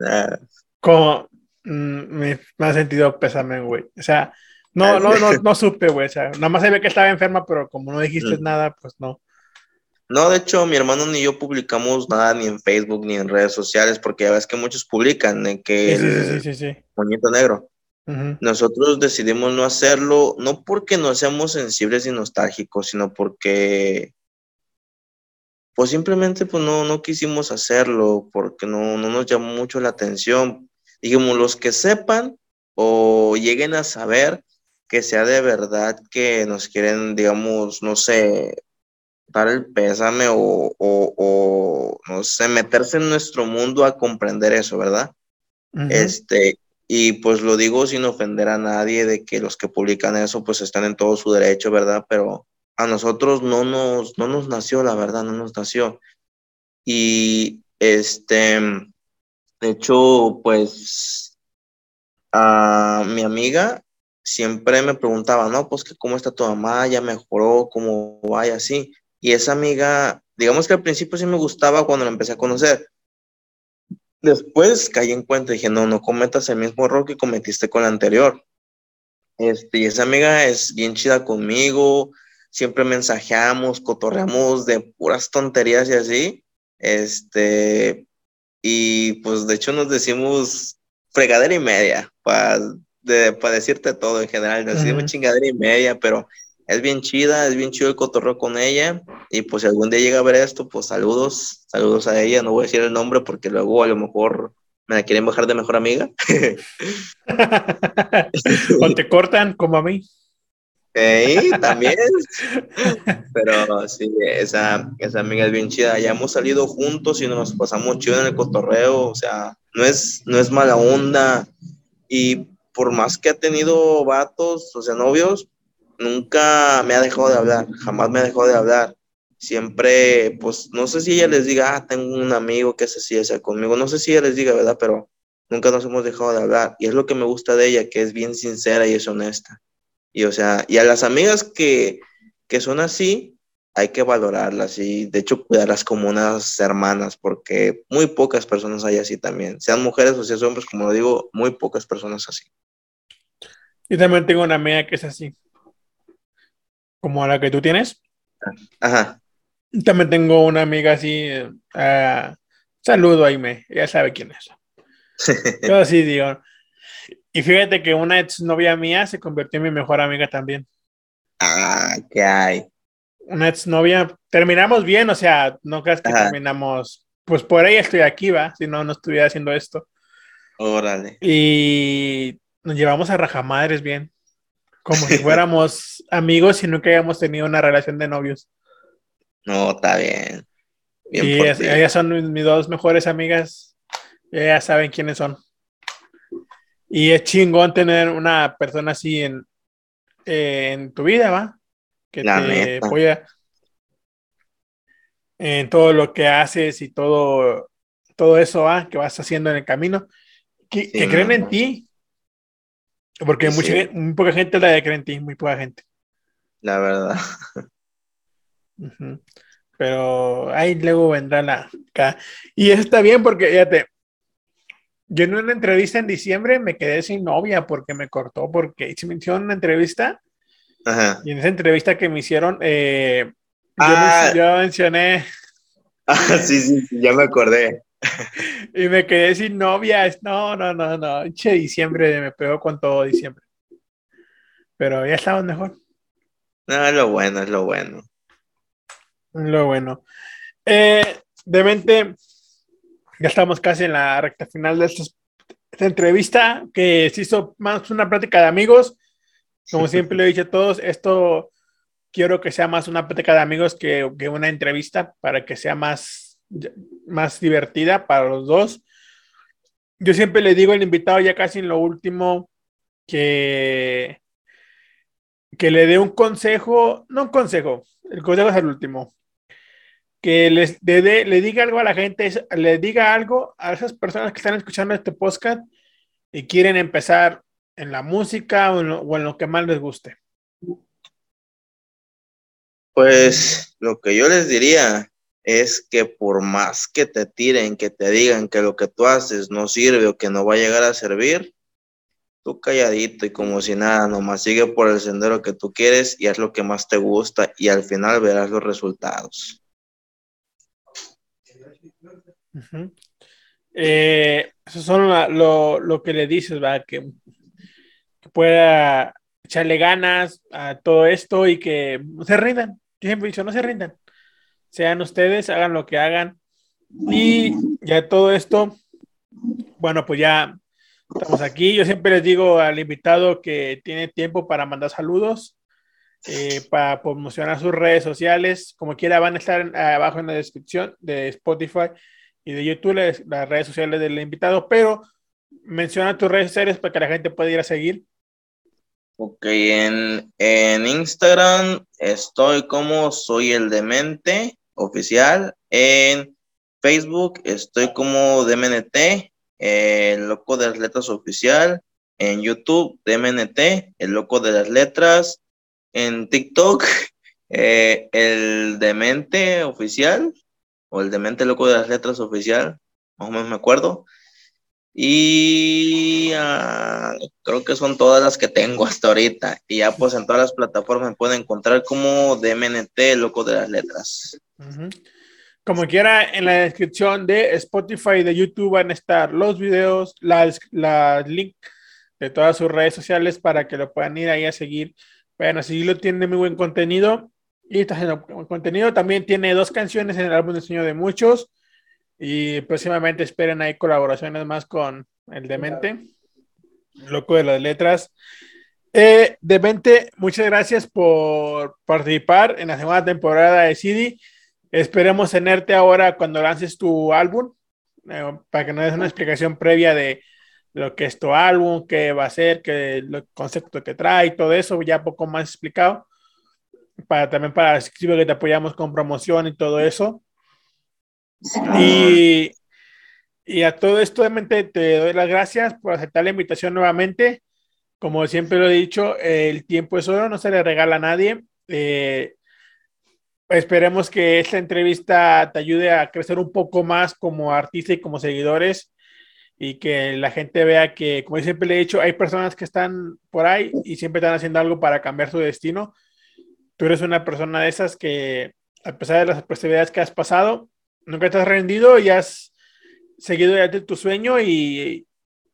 S2: Ah. Como mm, me, me, ha sentido pésame, güey. O sea, no, no, no, no supe, güey. O sea, nada más ve que estaba enferma, pero como no dijiste mm. nada, pues no.
S3: No, de hecho, mi hermano ni yo publicamos nada ni en Facebook ni en redes sociales, porque ya ves que muchos publican en que sí, sí, sí, moñito negro. Nosotros decidimos no hacerlo, no porque no seamos sensibles y nostálgicos, sino porque, pues simplemente pues no, no quisimos hacerlo, porque no, no nos llamó mucho la atención. Digamos, los que sepan o lleguen a saber, que sea de verdad que nos quieren, digamos, no sé, dar el pésame o, no sé, meterse en nuestro mundo a comprender eso, ¿verdad? Este, y pues lo digo sin ofender a nadie de que los que publican eso pues están en todo su derecho, ¿verdad? Pero a nosotros no nos, no nos nació, la verdad, no nos nació. Y este, de hecho, pues a mi amiga siempre me preguntaba, no, pues que cómo está tu mamá, ya mejoró, cómo va y así. Y esa amiga, digamos que al principio sí me gustaba cuando la empecé a conocer. Después caí en cuenta y dije, no, no cometas el mismo error que cometiste con la anterior. Este, y esa amiga es bien chida conmigo, siempre mensajeamos, cotorreamos de puras tonterías y así. Este, y pues de hecho nos decimos fregadera y media, para de, decirte todo en general, decimos chingadera y media, pero es bien chida, es bien chido el cotorreo con ella. Y pues si algún día llega a ver esto, pues saludos, saludos a ella. No voy a decir el nombre porque luego a lo mejor me la quieren bajar de mejor amiga.
S2: o te cortan como a mí.
S3: Sí, también. Pero sí, esa, esa amiga es bien chida. Ya hemos salido juntos y nos pasamos chido en el cotorreo. O sea, no es, no es mala onda. Y por más que ha tenido vatos, o sea, novios, nunca me ha dejado de hablar, jamás me dejado de hablar. Siempre, pues, no sé si ella les diga, ah, tengo un amigo que se así, sea conmigo, no sé si ella les diga, ¿verdad? Pero nunca nos hemos dejado de hablar. Y es lo que me gusta de ella, que es bien sincera y es honesta. Y o sea, y a las amigas que, que son así, hay que valorarlas y de hecho cuidarlas como unas hermanas, porque muy pocas personas hay así también, sean mujeres o sean hombres, como lo digo, muy pocas personas así.
S2: Yo también tengo una amiga que es así, como la que tú tienes.
S3: Ajá.
S2: También tengo una amiga así, uh, saludo a Aime, ella sabe quién es. Yo así digo. Y fíjate que una ex novia mía se convirtió en mi mejor amiga también.
S3: Ah, ¿qué hay?
S2: Una ex novia, terminamos bien, o sea, no creas que terminamos, pues por ahí estoy aquí, va, si no, no estuviera haciendo esto.
S3: Órale.
S2: Y nos llevamos a rajamadres bien, como si fuéramos amigos y nunca hayamos tenido una relación de novios.
S3: No, está bien.
S2: bien y ellas, son mis dos mejores amigas, ya saben quiénes son. Y es chingón tener una persona así en, en tu vida, ¿va? Que te apoya en todo lo que haces y todo, todo eso ¿va? que vas haciendo en el camino. Que, creen en ti. Porque mucha, muy poca gente la de muy poca gente.
S3: La verdad.
S2: Pero ahí luego vendrá la Y eso está bien porque, fíjate, yo en una entrevista en diciembre me quedé sin novia porque me cortó, porque se me hicieron una entrevista. Ajá. Y en esa entrevista que me hicieron, eh,
S3: ah.
S2: yo, mencioné.
S3: Ah, sí, sí, sí, ya me acordé.
S2: y me quedé sin novia. No, no, no, no. Che, diciembre me pegó con todo diciembre. Pero ya estamos mejor.
S3: No, es lo bueno, es lo bueno.
S2: Lo bueno. Eh, de mente, ya estamos casi en la recta final de esta, entrevista, que se hizo más una práctica de amigos. Como siempre le he dicho a todos, esto quiero que sea más una práctica de amigos que, que una entrevista para que sea más, más divertida para los dos. Yo siempre le digo al invitado, ya casi en lo último, que, que le dé un consejo, no un consejo, el consejo es el último, que les le diga algo a la gente, le diga algo a esas personas que están escuchando este podcast y quieren empezar en la música o en lo, que más les guste.
S3: Pues lo que yo les diría es que por más que te tiren, que te digan que lo que tú haces no sirve o que no va a llegar a servir, tú calladito y como si nada, nomás sigue por el sendero que tú quieres y haz lo que más te gusta y al final verás los resultados.
S2: Eh, eso son lo, que le dices, ¿va? Que, pueda echarle ganas a todo esto y que se rindan. Yo siempre he dicho, no se rindan. Sean ustedes, hagan lo que hagan. Y ya todo esto, bueno, pues ya estamos aquí. Yo siempre les digo al invitado que tiene tiempo para mandar saludos, eh, para promocionar sus redes sociales. Como quiera, van a estar abajo en la descripción de Spotify y de YouTube, las, redes sociales del invitado, pero menciona tus redes sociales para que la gente pueda ir a seguir.
S3: Ok, en, en Instagram estoy como soy el demente oficial. En Facebook estoy como DMNT, el loco de las letras oficial. En YouTube, DMNT, el loco de las letras. En TikTok, eh, el demente oficial o el Demente Loco de las Letras oficial, más o menos me acuerdo. Y ah, creo que son todas las que tengo hasta ahorita. Y ya pues en todas las plataformas me pueden encontrar como DMNT Loco de las Letras.
S2: Como quiera, en la descripción de Spotify y de YouTube van a estar los videos, las, las links de todas sus redes sociales para que lo puedan ir ahí a seguir. Bueno, si lo tiene muy buen contenido. Y está haciendo contenido. También tiene dos canciones en el álbum de Sueño de Muchos. Y próximamente esperen ahí colaboraciones más con el Demente, loco de las letras. Eh, Demente, muchas gracias por participar en la segunda temporada de CD. Esperemos tenerte ahora cuando lances tu álbum, eh, para que nos des una explicación previa de lo que es tu álbum, qué va a ser, qué el concepto que trae, todo eso, ya poco más explicado para también para que te apoyamos con promoción y todo eso. Y, Y a todo esto, obviamente, te doy las gracias por aceptar la invitación nuevamente. Como siempre lo he dicho, el tiempo es oro, no se le regala a nadie. Eh, esperemos que esta entrevista te ayude a crecer un poco más como artista y como seguidores y que la gente vea que, como siempre le he dicho, hay personas que están por ahí y siempre están haciendo algo para cambiar su destino. Tú eres una persona de esas que, a pesar de las adversidades que has pasado, nunca te has rendido y has seguido ya tu sueño y,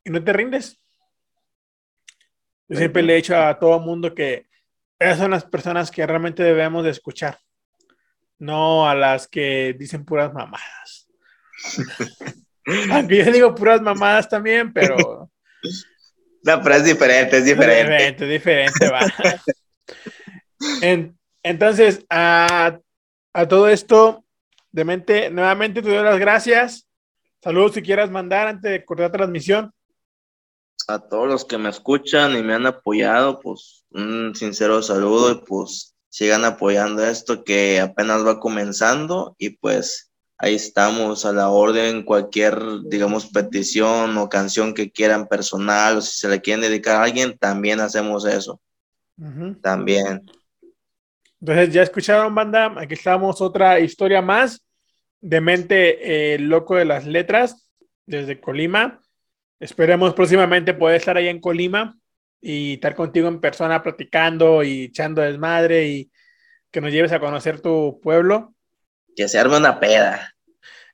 S2: y no te rindes. Yo siempre le he dicho a todo el mundo que esas son las personas que realmente debemos de escuchar, no a las que dicen puras mamadas. Aunque yo digo puras mamadas también, pero...
S3: No, pero es diferente, es diferente.
S2: Es diferente, va. entonces, a, a, todo esto, de mente, nuevamente te doy las gracias. Saludos si quieras mandar antes de cortar transmisión.
S3: A todos los que me escuchan y me han apoyado, pues un sincero saludo y pues sigan apoyando esto que apenas va comenzando y pues ahí estamos a la orden, cualquier, digamos, petición o canción que quieran personal o si se le quieren dedicar a alguien, también hacemos eso. También.
S2: Entonces, ya escucharon, banda, aquí estamos, otra historia más de mente eh, loco de las letras desde Colima. Esperemos próximamente poder estar ahí en Colima y estar contigo en persona platicando y echando desmadre y que nos lleves a conocer tu pueblo.
S3: Que se arme una peda.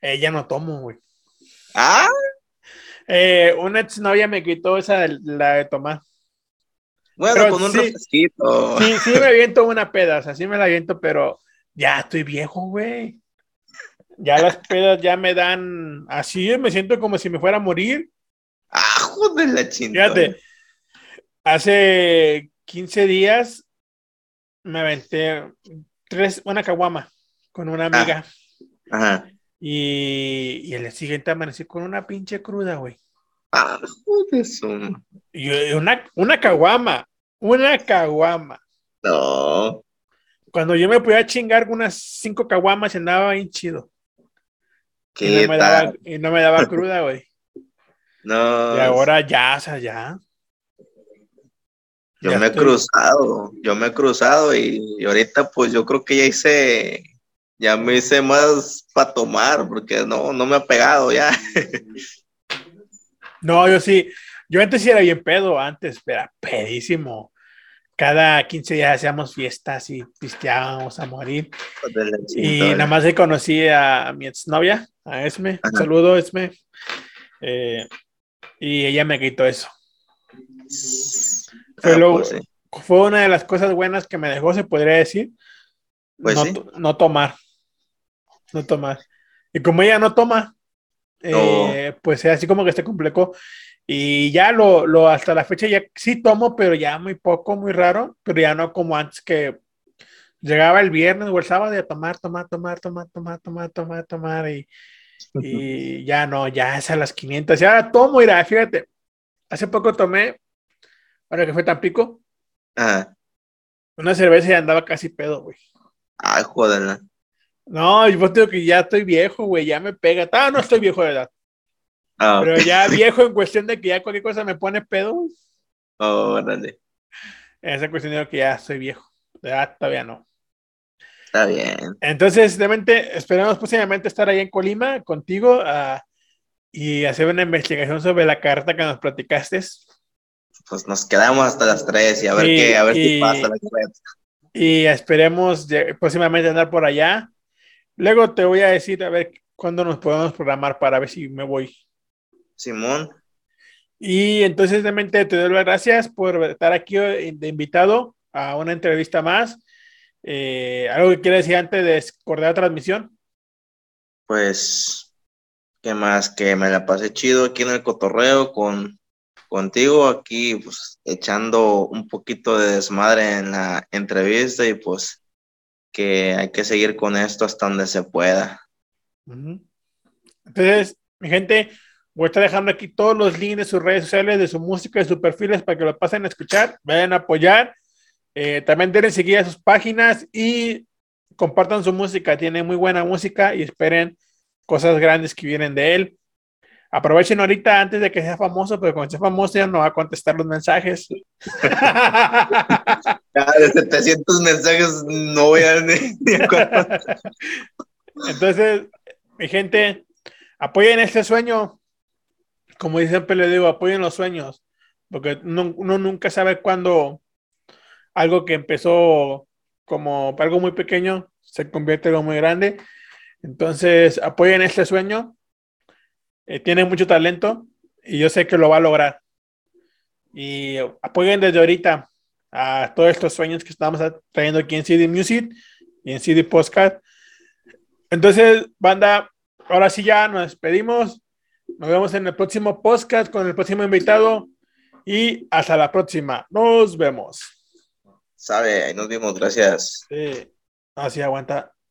S2: Eh, ya no tomo, güey.
S3: ¿Ah?
S2: Eh, una novia me quitó esa de, la de tomar.
S3: Bueno, con un sí,
S2: Sí, sí me aviento una peda, o sea, sí me la aviento, pero ya estoy viejo, güey. Ya las pedas ya me dan así, me siento como si me fuera a morir.
S3: Ah, joder la chingada.
S2: Fíjate, hace 15 días me aventé tres, una caguama con una amiga.
S3: Ah, ajá.
S2: Y, y el siguiente amanecí con una pinche cruda, güey.
S3: Ah, joder,
S2: Y una, una caguama, una caguama.
S3: No.
S2: Cuando yo me podía chingar unas cinco caguamas, andaba bien chido.
S3: ¿Qué
S2: y, no me daba, y no me daba cruda, güey.
S3: No.
S2: Y ahora ya, o sea, ya.
S3: Yo
S2: Ya
S3: me he cruzado, yo me he cruzado y, y ahorita pues yo creo que ya hice, ya me hice más para tomar porque no, no me ha pegado ya.
S2: No, yo sí. Yo antes sí era bien pedo, antes, pero pedísimo. Cada 15 días hacíamos fiestas y pisteábamos a morir. Y nada más ahí conocí a mi exnovia, a Esme. Un saludo, Esme. Eh, y ella me quitó eso. Fue,
S3: Ah,
S2: lo-
S3: pues sí.
S2: fue una de las cosas buenas que me dejó, se podría decir.
S3: Pues
S2: no,
S3: sí.
S2: to- no tomar. No tomar. Y como ella no toma, eh, pues así como que se complicó. Y ya lo, lo, hasta la fecha ya sí tomo, pero ya muy poco, muy raro, pero ya no como antes que llegaba el viernes o el sábado y a tomar, tomar, tomar, tomar, tomar, tomar, tomar, tomar y, y ya no, ya es a las 500. Y ahora tomo, mira, fíjate, hace poco tomé, ahora que fue Tampico,
S3: Ajá.
S2: una cerveza y andaba casi pedo, güey.
S3: Ay, joder.
S2: No, yo digo que ya estoy viejo, güey, ya me pega. Ah, no estoy viejo de edad,
S3: Ah,
S2: pero ya viejo en cuestión de que ya cualquier cosa me pone pedo, güey.
S3: órale.
S2: Esa cuestión de que ya estoy viejo. Todavía no.
S3: Está bien.
S2: Entonces, realmente, esperamos próximamente estar ahí en Colima contigo ah, y hacer una investigación sobre la carta que nos platicaste.
S3: Pues nos quedamos hasta las 3 y a ver qué, a ver
S2: y-
S3: si pasa la carreta.
S2: Y esperemos próximamente andar por allá. Luego te voy a decir a ver cuándo nos podemos programar para ver si me voy.
S3: Simón,
S2: Y entonces, realmente te doy las gracias por estar aquí eh, de invitado a una entrevista más. Eh, ¿Algo que quieras decir antes de cortar la transmisión?
S3: pues, ¿qué más? Que me la pasé chido aquí en el cotorreo con contigo, aquí pues echando un poquito de desmadre en la entrevista y pues que hay que seguir con esto hasta donde se pueda.
S2: Entonces, mi gente, voy a estar dejando aquí todos los links de sus redes sociales, de su música, de sus perfiles para que lo pasen a escuchar, vayan a apoyar. Eh, también denle seguir a sus páginas y compartan su música. Tiene muy buena música y esperen cosas grandes que vienen de él. Aprovechen ahorita antes de que sea famoso, porque cuando sea famoso ya no va a contestar los mensajes.
S3: De 700 mensajes no voy a ni, ni a.
S2: Entonces, mi gente, apoyen este sueño. Como siempre le digo, apoyen los sueños, porque uno, uno nunca sabe cuándo algo que empezó como algo muy pequeño se convierte en algo muy grande. Entonces, apoyen este sueño. Eh, tiene mucho talento y yo sé que lo va a lograr. Y apoyen desde ahorita a todos estos sueños que estamos trayendo aquí en CD Music y en CD Postcard. Entonces, banda, ahora sí ya nos despedimos. Nos vemos en el próximo podcast con el próximo invitado y hasta la próxima. Nos vemos.
S3: Sabe, ahí nos vimos, gracias.
S2: Sí, así aguanta.